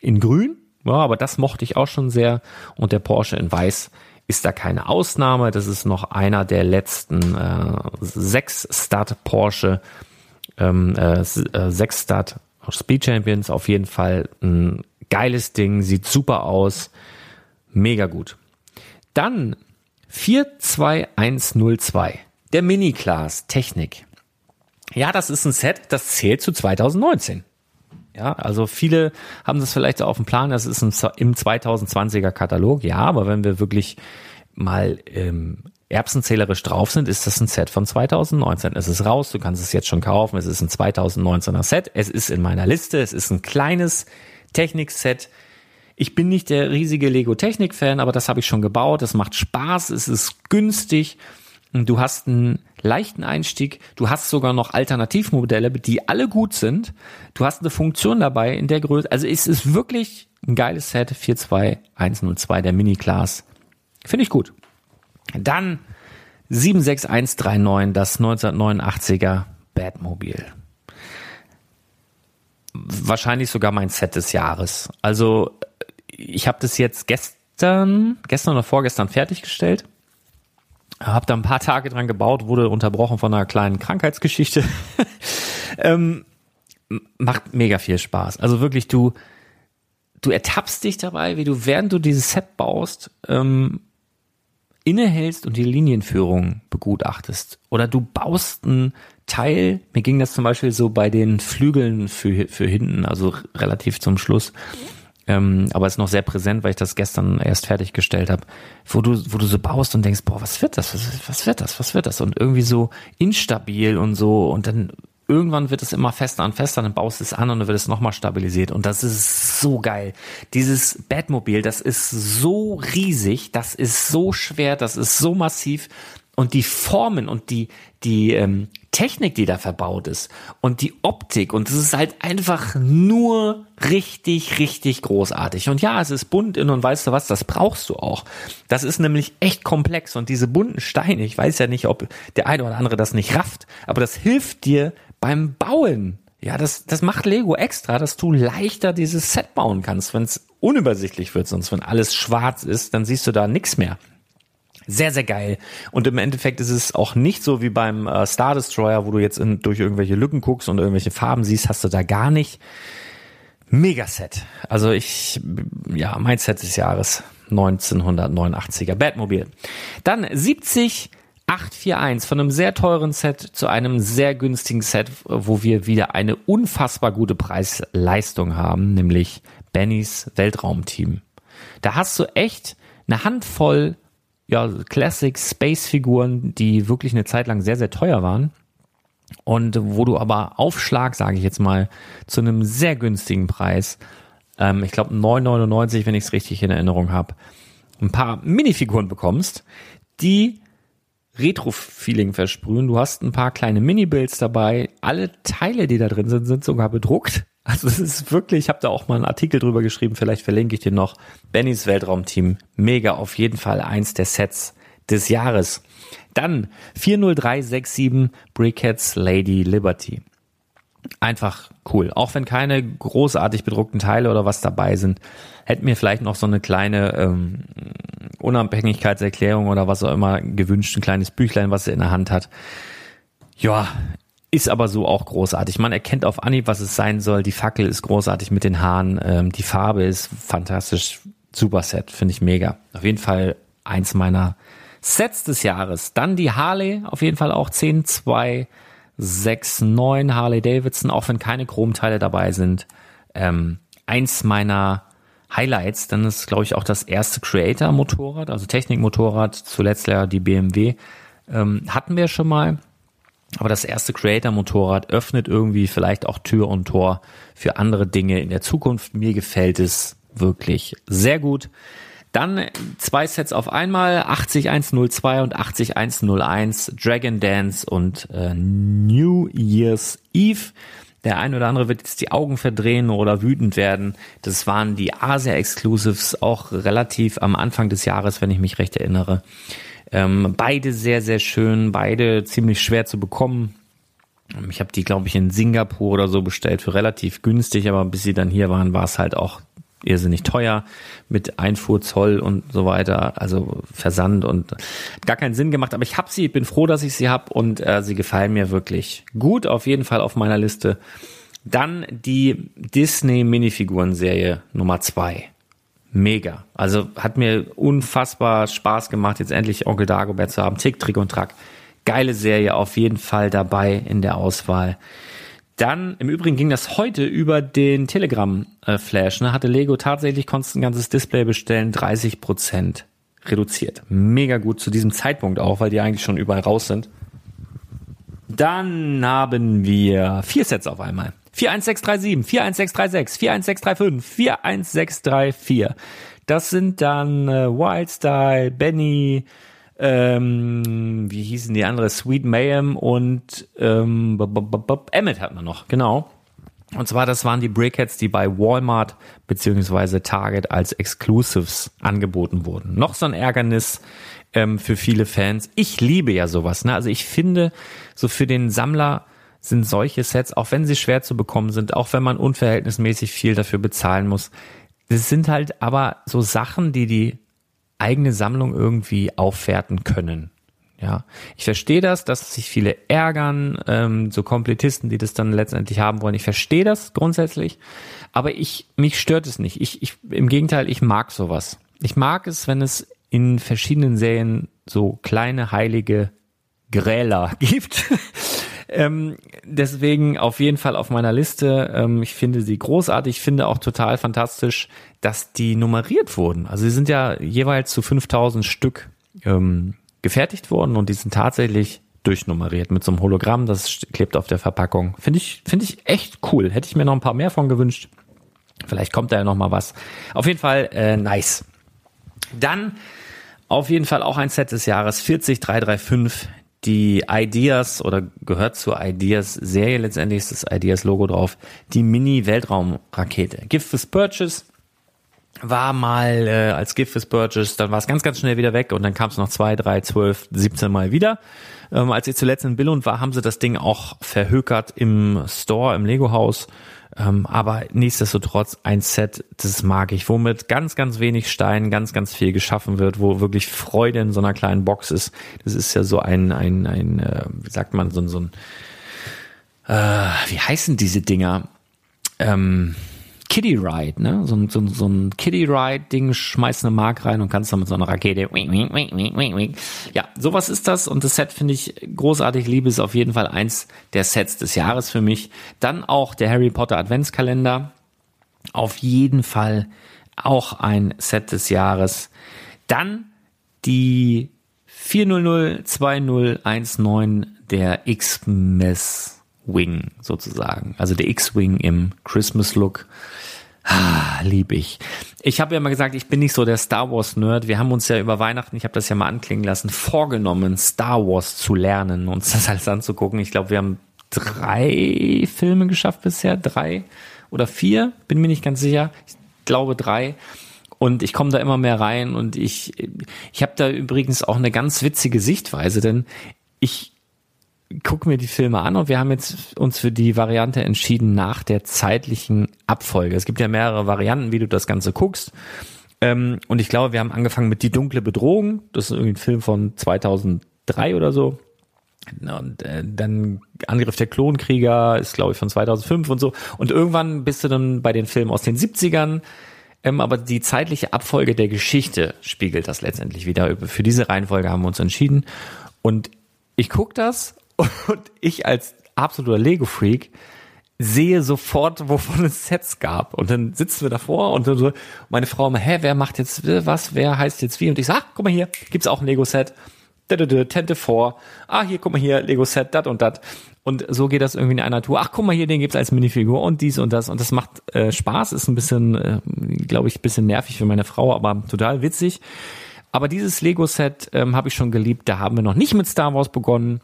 in grün, ja, aber das mochte ich auch schon sehr. Und der Porsche in weiß ist da keine Ausnahme. Das ist noch einer der letzten äh, sechs Start Porsche, ähm, äh, äh sechs Start Speed Champions. Auf jeden Fall ein geiles Ding, sieht super aus, mega gut. Dann 42102, der Mini-Class Technik. Ja, das ist ein Set, das zählt zu 2019. Ja, also viele haben das vielleicht auf dem Plan, das ist im 2020er Katalog, ja, aber wenn wir wirklich mal ähm, erbsenzählerisch drauf sind, ist das ein Set von 2019. Es ist raus, du kannst es jetzt schon kaufen, es ist ein 2019er Set, es ist in meiner Liste, es ist ein kleines Technik-Set. Ich bin nicht der riesige Lego-Technik-Fan, aber das habe ich schon gebaut, es macht Spaß, es ist günstig Du hast einen leichten Einstieg, du hast sogar noch Alternativmodelle, die alle gut sind. Du hast eine Funktion dabei in der Größe. Also es ist wirklich ein geiles Set 42102 der Mini Class. Finde ich gut. Dann 76139, das 1989er Batmobil. Wahrscheinlich sogar mein Set des Jahres. Also ich habe das jetzt gestern, gestern oder vorgestern fertiggestellt hab da ein paar Tage dran gebaut, wurde unterbrochen von einer kleinen Krankheitsgeschichte. ähm, macht mega viel Spaß. Also wirklich, du, du ertappst dich dabei, wie du, während du dieses Set baust, ähm, innehältst und die Linienführung begutachtest. Oder du baust ein Teil, mir ging das zum Beispiel so bei den Flügeln für, für hinten, also relativ zum Schluss. Mhm ähm, aber ist noch sehr präsent, weil ich das gestern erst fertiggestellt habe, wo du, wo du so baust und denkst, boah, was wird das, was, was wird das, was wird das? Und irgendwie so instabil und so und dann irgendwann wird es immer fester und fester, dann baust du es an und dann wird es nochmal stabilisiert. Und das ist so geil. Dieses Batmobil, das ist so riesig, das ist so schwer, das ist so massiv. Und die Formen und die, die ähm, Technik, die da verbaut ist und die Optik und es ist halt einfach nur richtig, richtig großartig. Und ja, es ist bunt in und weißt du was, das brauchst du auch. Das ist nämlich echt komplex und diese bunten Steine, ich weiß ja nicht, ob der eine oder andere das nicht rafft, aber das hilft dir beim Bauen. Ja, das, das macht Lego extra, dass du leichter dieses Set bauen kannst, wenn es unübersichtlich wird, sonst wenn alles schwarz ist, dann siehst du da nichts mehr. Sehr, sehr geil. Und im Endeffekt ist es auch nicht so wie beim äh, Star Destroyer, wo du jetzt in, durch irgendwelche Lücken guckst und irgendwelche Farben siehst, hast du da gar nicht. Megaset. Also ich, ja, mein Set des Jahres 1989er Batmobil. Dann 70 841 von einem sehr teuren Set zu einem sehr günstigen Set, wo wir wieder eine unfassbar gute Preis-Leistung haben, nämlich Bennys Weltraumteam. Da hast du echt eine Handvoll ja, Classic Space Figuren, die wirklich eine Zeit lang sehr, sehr teuer waren. Und wo du aber Aufschlag, sage ich jetzt mal, zu einem sehr günstigen Preis, ähm, ich glaube 9,99, wenn ich es richtig in Erinnerung habe, ein paar Minifiguren bekommst, die Retro-Feeling versprühen. Du hast ein paar kleine Mini-Builds dabei. Alle Teile, die da drin sind, sind sogar bedruckt. Also es ist wirklich, ich habe da auch mal einen Artikel drüber geschrieben, vielleicht verlinke ich den noch. Bennys Weltraumteam, mega, auf jeden Fall eins der Sets des Jahres. Dann 40367 Brickheads Lady Liberty. Einfach cool. Auch wenn keine großartig bedruckten Teile oder was dabei sind, hätten mir vielleicht noch so eine kleine ähm, Unabhängigkeitserklärung oder was auch immer gewünscht, ein kleines Büchlein, was er in der Hand hat. Ja, ist aber so auch großartig. Man erkennt auf Anhieb, was es sein soll. Die Fackel ist großartig mit den Haaren. Ähm, die Farbe ist fantastisch. Super Set, finde ich mega. Auf jeden Fall eins meiner Sets des Jahres. Dann die Harley, auf jeden Fall auch 10, 2, 6, 9 Harley Davidson, auch wenn keine Chromteile dabei sind. Ähm, eins meiner Highlights, dann ist, glaube ich, auch das erste Creator-Motorrad, also Technikmotorrad, zuletzt ja die BMW. Ähm, hatten wir schon mal. Aber das erste Creator-Motorrad öffnet irgendwie vielleicht auch Tür und Tor für andere Dinge in der Zukunft. Mir gefällt es wirklich sehr gut. Dann zwei Sets auf einmal, 80102 und 80101, Dragon Dance und äh, New Year's Eve. Der ein oder andere wird jetzt die Augen verdrehen oder wütend werden. Das waren die Asia Exclusives auch relativ am Anfang des Jahres, wenn ich mich recht erinnere. Ähm, beide sehr, sehr schön, beide ziemlich schwer zu bekommen. Ich habe die, glaube ich, in Singapur oder so bestellt für relativ günstig, aber bis sie dann hier waren, war es halt auch irrsinnig teuer mit Einfuhrzoll und so weiter, also Versand und gar keinen Sinn gemacht. Aber ich habe sie, bin froh, dass ich sie habe und äh, sie gefallen mir wirklich gut. Auf jeden Fall auf meiner Liste. Dann die Disney Minifiguren-Serie Nummer zwei. Mega. Also hat mir unfassbar Spaß gemacht, jetzt endlich Onkel Dagobert zu haben. Tick, Trick und Track. Geile Serie, auf jeden Fall dabei in der Auswahl. Dann, im Übrigen ging das heute über den Telegram-Flash. Ne? Hatte Lego tatsächlich, konntest ein ganzes Display bestellen, 30 Prozent reduziert. Mega gut zu diesem Zeitpunkt auch, weil die eigentlich schon überall raus sind. Dann haben wir vier Sets auf einmal. 41637, 41636, 41635, 41634. Das sind dann äh, Wildstyle, Benny, ähm, wie hießen die andere? Sweet Mayhem und ähm, Emmet hatten wir noch, genau. Und zwar, das waren die Brickheads, die bei Walmart beziehungsweise Target als Exclusives angeboten wurden. Noch so ein Ärgernis ähm, für viele Fans. Ich liebe ja sowas. Ne? Also ich finde, so für den Sammler sind solche Sets, auch wenn sie schwer zu bekommen sind, auch wenn man unverhältnismäßig viel dafür bezahlen muss, das sind halt aber so Sachen, die die eigene Sammlung irgendwie aufwerten können. Ja, ich verstehe das, dass sich viele ärgern, ähm, so Komplettisten, die das dann letztendlich haben wollen. Ich verstehe das grundsätzlich, aber ich mich stört es nicht. Ich, ich im Gegenteil, ich mag sowas. Ich mag es, wenn es in verschiedenen Serien so kleine heilige Gräler gibt. Ähm, deswegen auf jeden Fall auf meiner Liste. Ähm, ich finde sie großartig. Ich finde auch total fantastisch, dass die nummeriert wurden. Also sie sind ja jeweils zu 5000 Stück ähm, gefertigt worden und die sind tatsächlich durchnummeriert mit so einem Hologramm, das klebt auf der Verpackung. Finde ich, finde ich echt cool. Hätte ich mir noch ein paar mehr von gewünscht. Vielleicht kommt da ja noch mal was. Auf jeden Fall äh, nice. Dann auf jeden Fall auch ein Set des Jahres 40335. Die Ideas oder gehört zur Ideas Serie letztendlich ist das Ideas Logo drauf. Die Mini Weltraumrakete. Gift with Purchase war mal äh, als Gift with Purchase, dann war es ganz, ganz schnell wieder weg und dann kam es noch zwei, drei, zwölf, 17 Mal wieder. Ähm, als ich zuletzt in Billund war, haben sie das Ding auch verhökert im Store, im Lego-Haus. Ähm, aber nichtsdestotrotz ein Set, das mag ich, womit ganz, ganz wenig Stein, ganz, ganz viel geschaffen wird, wo wirklich Freude in so einer kleinen Box ist. Das ist ja so ein, ein, ein, äh, wie sagt man, so, so ein, äh, wie heißen diese Dinger? Ähm, Kiddie Ride, ne? So, so, so ein Kiddie Ride Ding, schmeißt eine Mark rein und kannst dann mit so einer Rakete. Ja, sowas ist das und das Set finde ich großartig. Liebe ist auf jeden Fall eins der Sets des Jahres für mich. Dann auch der Harry Potter Adventskalender. Auf jeden Fall auch ein Set des Jahres. Dann die 4002019 der X-Mess Wing sozusagen. Also der X-Wing im Christmas-Look. Ah, lieb ich. Ich habe ja mal gesagt, ich bin nicht so der Star Wars Nerd. Wir haben uns ja über Weihnachten, ich habe das ja mal anklingen lassen, vorgenommen, Star Wars zu lernen, uns das alles anzugucken. Ich glaube, wir haben drei Filme geschafft bisher, drei oder vier, bin mir nicht ganz sicher. Ich glaube drei. Und ich komme da immer mehr rein und ich, ich habe da übrigens auch eine ganz witzige Sichtweise, denn ich gucke mir die Filme an und wir haben jetzt uns für die Variante entschieden nach der zeitlichen Abfolge. Es gibt ja mehrere Varianten, wie du das Ganze guckst. Ähm, und ich glaube, wir haben angefangen mit Die dunkle Bedrohung. Das ist irgendwie ein Film von 2003 oder so. Und äh, dann Angriff der Klonkrieger ist, glaube ich, von 2005 und so. Und irgendwann bist du dann bei den Filmen aus den 70ern. Ähm, aber die zeitliche Abfolge der Geschichte spiegelt das letztendlich wieder. Für diese Reihenfolge haben wir uns entschieden. Und ich guck das und ich als absoluter Lego-Freak sehe sofort, wovon es Sets gab. Und dann sitzen wir davor und so, meine Frau immer, hä, wer macht jetzt was, wer heißt jetzt wie? Und ich sag, guck mal hier, gibt's auch ein Lego-Set. Tente vor. Ah, hier, guck mal hier, Lego-Set, dat und dat. Und so geht das irgendwie in einer Tour. Ach, guck mal hier, den gibt's als Minifigur und dies und das. Und das macht äh, Spaß, ist ein bisschen, äh, glaube ich, ein bisschen nervig für meine Frau, aber total witzig. Aber dieses Lego-Set ähm, habe ich schon geliebt. Da haben wir noch nicht mit Star Wars begonnen.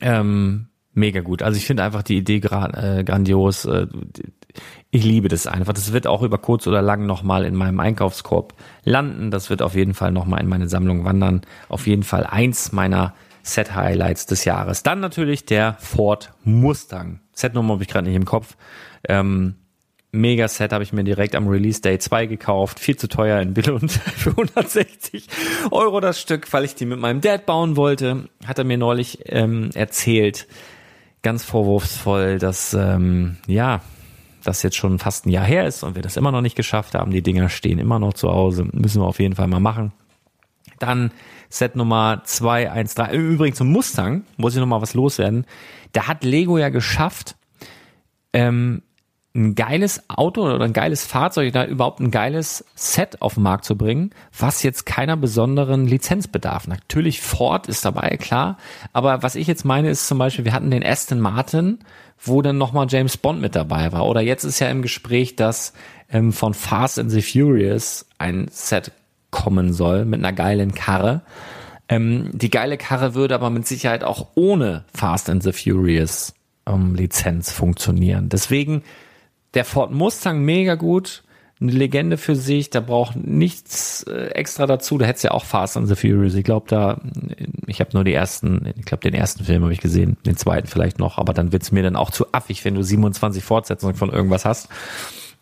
Ähm, mega gut. Also ich finde einfach die Idee gra äh, grandios. Äh, ich liebe das einfach. Das wird auch über kurz oder lang nochmal in meinem Einkaufskorb landen. Das wird auf jeden Fall nochmal in meine Sammlung wandern. Auf jeden Fall eins meiner Set-Highlights des Jahres. Dann natürlich der Ford Mustang. Setnummer habe ich gerade nicht im Kopf. Ähm, Mega Set habe ich mir direkt am Release Day 2 gekauft. Viel zu teuer in Billund für 160 Euro das Stück, weil ich die mit meinem Dad bauen wollte. Hat er mir neulich ähm, erzählt, ganz vorwurfsvoll, dass ähm, ja, das jetzt schon fast ein Jahr her ist und wir das immer noch nicht geschafft haben. Die Dinger stehen immer noch zu Hause. Müssen wir auf jeden Fall mal machen. Dann Set Nummer 213. Übrigens zum Mustang muss ich noch mal was loswerden. Da hat Lego ja geschafft, ähm, ein geiles Auto oder ein geiles Fahrzeug, da überhaupt ein geiles Set auf den Markt zu bringen, was jetzt keiner besonderen Lizenz bedarf. Natürlich Ford ist dabei, klar. Aber was ich jetzt meine, ist zum Beispiel, wir hatten den Aston Martin, wo dann nochmal James Bond mit dabei war. Oder jetzt ist ja im Gespräch, dass ähm, von Fast and the Furious ein Set kommen soll mit einer geilen Karre. Ähm, die geile Karre würde aber mit Sicherheit auch ohne Fast and the Furious ähm, Lizenz funktionieren. Deswegen der Ford Mustang mega gut, eine Legende für sich, da braucht nichts äh, extra dazu. Da hättest ja auch Fast and the Furious. Ich glaube, da, ich habe nur die ersten, ich glaube, den ersten Film habe ich gesehen, den zweiten vielleicht noch, aber dann wird's mir dann auch zu affig, wenn du 27 Fortsetzungen von irgendwas hast.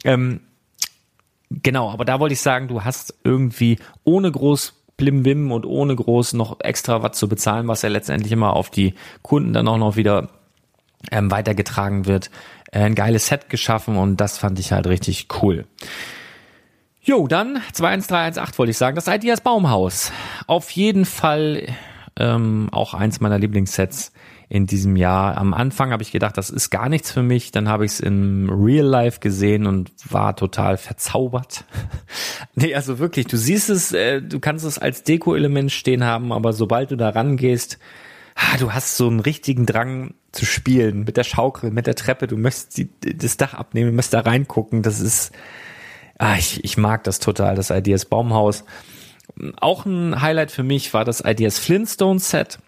Ähm, genau, aber da wollte ich sagen, du hast irgendwie ohne groß Blimbim und ohne groß noch extra was zu bezahlen, was ja letztendlich immer auf die Kunden dann auch noch wieder ähm, weitergetragen wird, ein geiles Set geschaffen und das fand ich halt richtig cool. Jo, dann 21318 wollte ich sagen, das Ideas Baumhaus. Auf jeden Fall ähm, auch eins meiner Lieblingssets in diesem Jahr. Am Anfang habe ich gedacht, das ist gar nichts für mich. Dann habe ich es im Real Life gesehen und war total verzaubert. nee, also wirklich, du siehst es, äh, du kannst es als Deko-Element stehen haben, aber sobald du da rangehst, ah, du hast so einen richtigen Drang zu spielen mit der Schaukel, mit der Treppe. Du möchtest die, das Dach abnehmen, du möchtest da reingucken. Das ist, ah, ich, ich mag das total, das Ideas Baumhaus. Auch ein Highlight für mich war das Ideas Flintstone Set.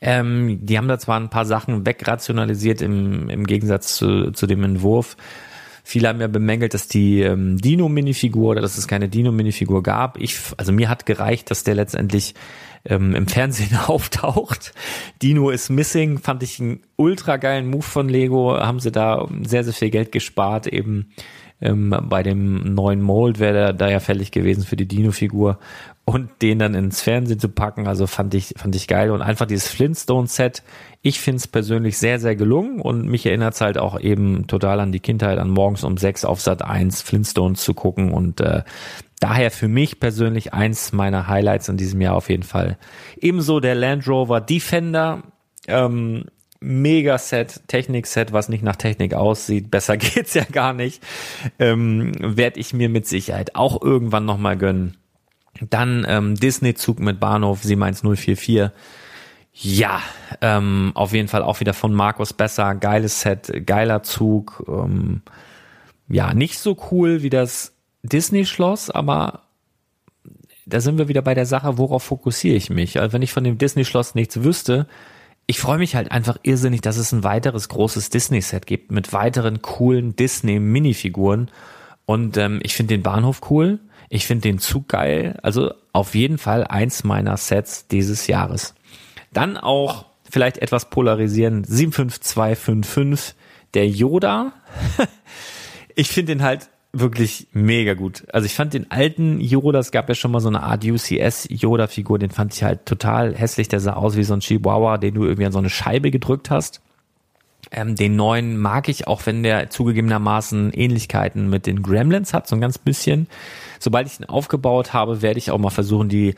Ähm, die haben da zwar ein paar Sachen wegrationalisiert im, im Gegensatz zu, zu dem Entwurf. Viele haben ja bemängelt, dass die ähm, Dino-Minifigur oder dass es keine Dino-Minifigur gab. Ich, also mir hat gereicht, dass der letztendlich ähm, im Fernsehen auftaucht. Dino is Missing fand ich einen ultra geilen Move von Lego. Haben sie da sehr, sehr viel Geld gespart, eben ähm, bei dem neuen Mold wäre der da ja fällig gewesen für die Dino-Figur und den dann ins Fernsehen zu packen, also fand ich, fand ich geil und einfach dieses Flintstone-Set, ich finde es persönlich sehr, sehr gelungen und mich erinnert es halt auch eben total an die Kindheit, an morgens um sechs auf Sat 1 Flintstones zu gucken und äh, daher für mich persönlich eins meiner Highlights in diesem Jahr auf jeden Fall. Ebenso der Land Rover Defender, ähm, Mega-Set, Technik-Set, was nicht nach Technik aussieht. Besser geht's ja gar nicht. Ähm, Werde ich mir mit Sicherheit auch irgendwann nochmal gönnen. Dann ähm, Disney-Zug mit Bahnhof Siemens 044. Ja, ähm, auf jeden Fall auch wieder von Markus Besser. Geiles Set, geiler Zug. Ähm, ja, nicht so cool wie das Disney-Schloss, aber da sind wir wieder bei der Sache, worauf fokussiere ich mich? Also wenn ich von dem Disney-Schloss nichts wüsste, ich freue mich halt einfach irrsinnig, dass es ein weiteres großes Disney-Set gibt mit weiteren coolen Disney-Minifiguren. Und ähm, ich finde den Bahnhof cool. Ich finde den Zug geil. Also auf jeden Fall eins meiner Sets dieses Jahres. Dann auch vielleicht etwas polarisierend, 75255, der Yoda. ich finde den halt wirklich mega gut. Also ich fand den alten Yoda, es gab ja schon mal so eine Art UCS Yoda Figur, den fand ich halt total hässlich. Der sah aus wie so ein Chihuahua, den du irgendwie an so eine Scheibe gedrückt hast. Ähm, den neuen mag ich, auch wenn der zugegebenermaßen Ähnlichkeiten mit den Gremlins hat, so ein ganz bisschen. Sobald ich ihn aufgebaut habe, werde ich auch mal versuchen, die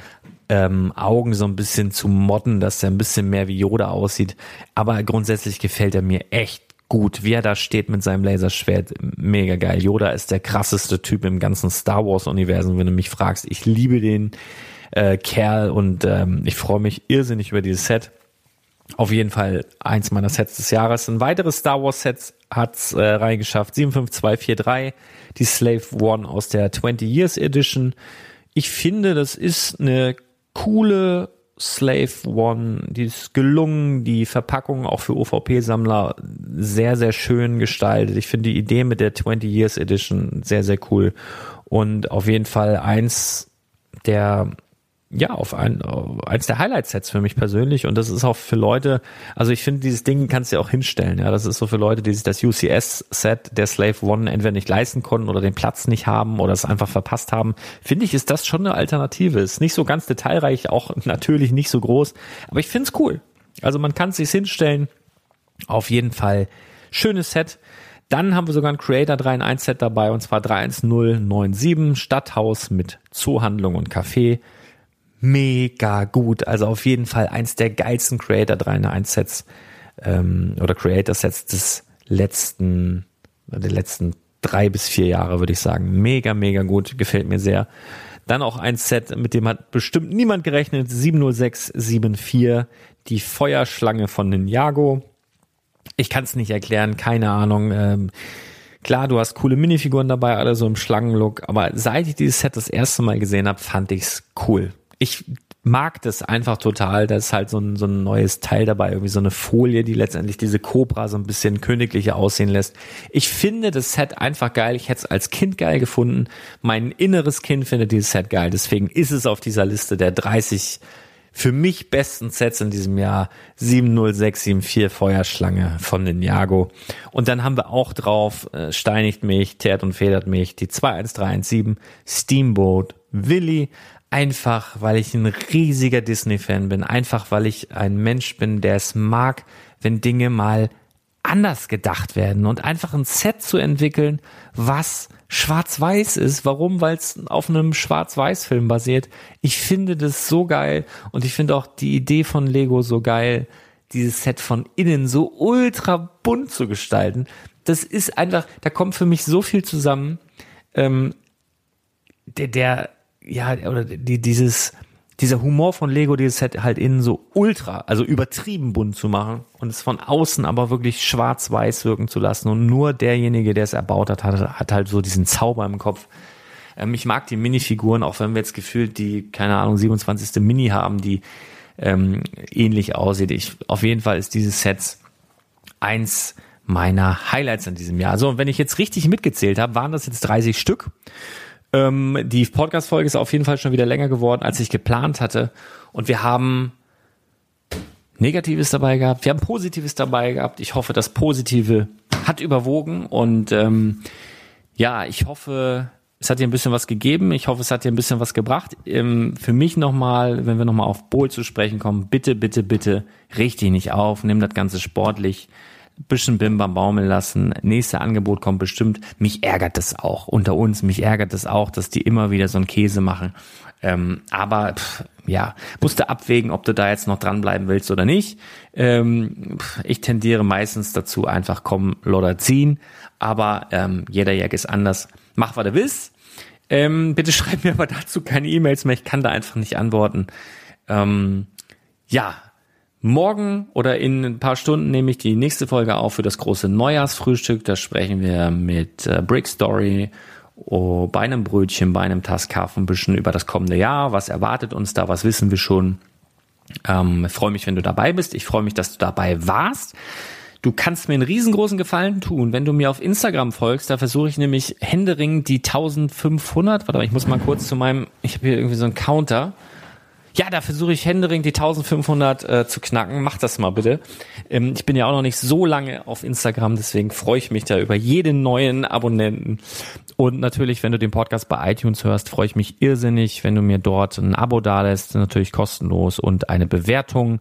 ähm, Augen so ein bisschen zu modden, dass er ein bisschen mehr wie Yoda aussieht. Aber grundsätzlich gefällt er mir echt gut, wie er da steht mit seinem Laserschwert, mega geil. Yoda ist der krasseste Typ im ganzen Star Wars Universum, wenn du mich fragst. Ich liebe den äh, Kerl und ähm, ich freue mich irrsinnig über dieses Set. Auf jeden Fall eins meiner Sets des Jahres. Ein weiteres Star Wars Set hat's äh, reingeschafft. 75243, die Slave One aus der 20 Years Edition. Ich finde, das ist eine coole Slave One, die ist gelungen, die Verpackung auch für OVP-Sammler sehr, sehr schön gestaltet. Ich finde die Idee mit der 20 Years Edition sehr, sehr cool. Und auf jeden Fall eins der ja, auf ein, eins der Highlight-Sets für mich persönlich. Und das ist auch für Leute, also ich finde, dieses Ding kannst du ja auch hinstellen. Ja, das ist so für Leute, die sich das UCS-Set der Slave One entweder nicht leisten konnten oder den Platz nicht haben oder es einfach verpasst haben. Finde ich, ist das schon eine Alternative. Ist nicht so ganz detailreich, auch natürlich nicht so groß. Aber ich finde es cool. Also man kann es sich hinstellen. Auf jeden Fall schönes Set. Dann haben wir sogar ein Creator 3 in 1 Set dabei und zwar 31097 Stadthaus mit Zoohandlung und Café mega gut. Also auf jeden Fall eins der geilsten Creator 3 in 1 Sets ähm, oder Creator Sets des letzten, der letzten drei bis vier Jahre, würde ich sagen. Mega, mega gut. Gefällt mir sehr. Dann auch ein Set, mit dem hat bestimmt niemand gerechnet. 70674, die Feuerschlange von Ninjago. Ich kann es nicht erklären, keine Ahnung. Ähm, klar, du hast coole Minifiguren dabei, alle so im Schlangenlook. Aber seit ich dieses Set das erste Mal gesehen habe, fand ich's cool ich mag das einfach total. Da ist halt so ein, so ein neues Teil dabei, irgendwie so eine Folie, die letztendlich diese Cobra so ein bisschen königlicher aussehen lässt. Ich finde das Set einfach geil. Ich hätte es als Kind geil gefunden. Mein inneres Kind findet dieses Set geil. Deswegen ist es auf dieser Liste der 30 für mich besten Sets in diesem Jahr 70674 Feuerschlange von Ninjago. Und dann haben wir auch drauf äh, Steinigt mich, Teert und Federt mich, die 21317 Steamboat Willy, einfach weil ich ein riesiger Disney-Fan bin, einfach weil ich ein Mensch bin, der es mag, wenn Dinge mal anders gedacht werden und einfach ein Set zu entwickeln, was schwarz-weiß ist. Warum? Weil es auf einem schwarz-weiß-Film basiert. Ich finde das so geil und ich finde auch die Idee von Lego so geil, dieses Set von innen so ultra bunt zu gestalten. Das ist einfach, da kommt für mich so viel zusammen. Ähm, der, der ja, oder die, dieses, dieser Humor von Lego, dieses Set halt innen so ultra, also übertrieben bunt zu machen und es von außen aber wirklich schwarz-weiß wirken zu lassen und nur derjenige, der es erbaut hat, hat, hat halt so diesen Zauber im Kopf. Ähm, ich mag die Minifiguren, auch wenn wir jetzt gefühlt die, keine Ahnung, 27. Mini haben, die ähm, ähnlich aussieht. Ich, auf jeden Fall ist dieses Set eins meiner Highlights in diesem Jahr. Also, wenn ich jetzt richtig mitgezählt habe, waren das jetzt 30 Stück. Ähm, die Podcast-Folge ist auf jeden Fall schon wieder länger geworden, als ich geplant hatte. Und wir haben Negatives dabei gehabt, wir haben Positives dabei gehabt. Ich hoffe, das Positive hat überwogen und ähm, ja, ich hoffe, es hat dir ein bisschen was gegeben. Ich hoffe, es hat dir ein bisschen was gebracht. Ähm, für mich nochmal, wenn wir nochmal auf Bowl zu sprechen kommen, bitte, bitte, bitte, richte dich nicht auf, nimm das Ganze sportlich bisschen Bim Bam baumeln lassen. Nächste Angebot kommt bestimmt. Mich ärgert das auch unter uns. Mich ärgert das auch, dass die immer wieder so einen Käse machen. Ähm, aber pff, ja, musst du abwägen, ob du da jetzt noch dranbleiben willst oder nicht. Ähm, pff, ich tendiere meistens dazu, einfach kommen oder ziehen. Aber ähm, jeder Jack ist anders. Mach, was du willst. Ähm, bitte schreib mir aber dazu keine E-Mails mehr. Ich kann da einfach nicht antworten. Ähm, ja, Morgen oder in ein paar Stunden nehme ich die nächste Folge auf für das große Neujahrsfrühstück. Da sprechen wir mit äh, Brick Story oh, bei einem Brötchen, bei einem bisschen über das kommende Jahr. Was erwartet uns da? Was wissen wir schon? Ähm, freue mich, wenn du dabei bist. Ich freue mich, dass du dabei warst. Du kannst mir einen riesengroßen Gefallen tun, wenn du mir auf Instagram folgst. Da versuche ich nämlich händeringend die 1500. Warte mal, ich muss mal kurz zu meinem, ich habe hier irgendwie so einen Counter Ja, da versuche ich händeringend die 1500 äh, zu knacken. Mach das mal bitte. Ähm, ich bin ja auch noch nicht so lange auf Instagram, deswegen freue ich mich da über jeden neuen Abonnenten. Und natürlich, wenn du den Podcast bei iTunes hörst, freue ich mich irrsinnig, wenn du mir dort ein Abo dalässt, natürlich kostenlos und eine Bewertung.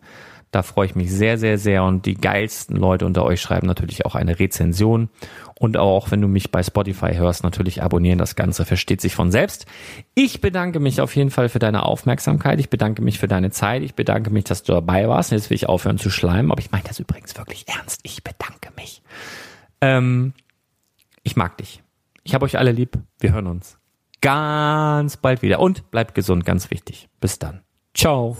Da freue ich mich sehr, sehr, sehr. Und die geilsten Leute unter euch schreiben natürlich auch eine Rezension. Und auch wenn du mich bei Spotify hörst, natürlich abonnieren. Das Ganze versteht sich von selbst. Ich bedanke mich auf jeden Fall für deine Aufmerksamkeit. Ich bedanke mich für deine Zeit. Ich bedanke mich, dass du dabei warst. Jetzt will ich aufhören zu schleimen. Aber ich meine das übrigens wirklich ernst. Ich bedanke mich. Ähm, ich mag dich. Ich habe euch alle lieb. Wir hören uns ganz bald wieder. Und bleibt gesund, ganz wichtig. Bis dann. Ciao.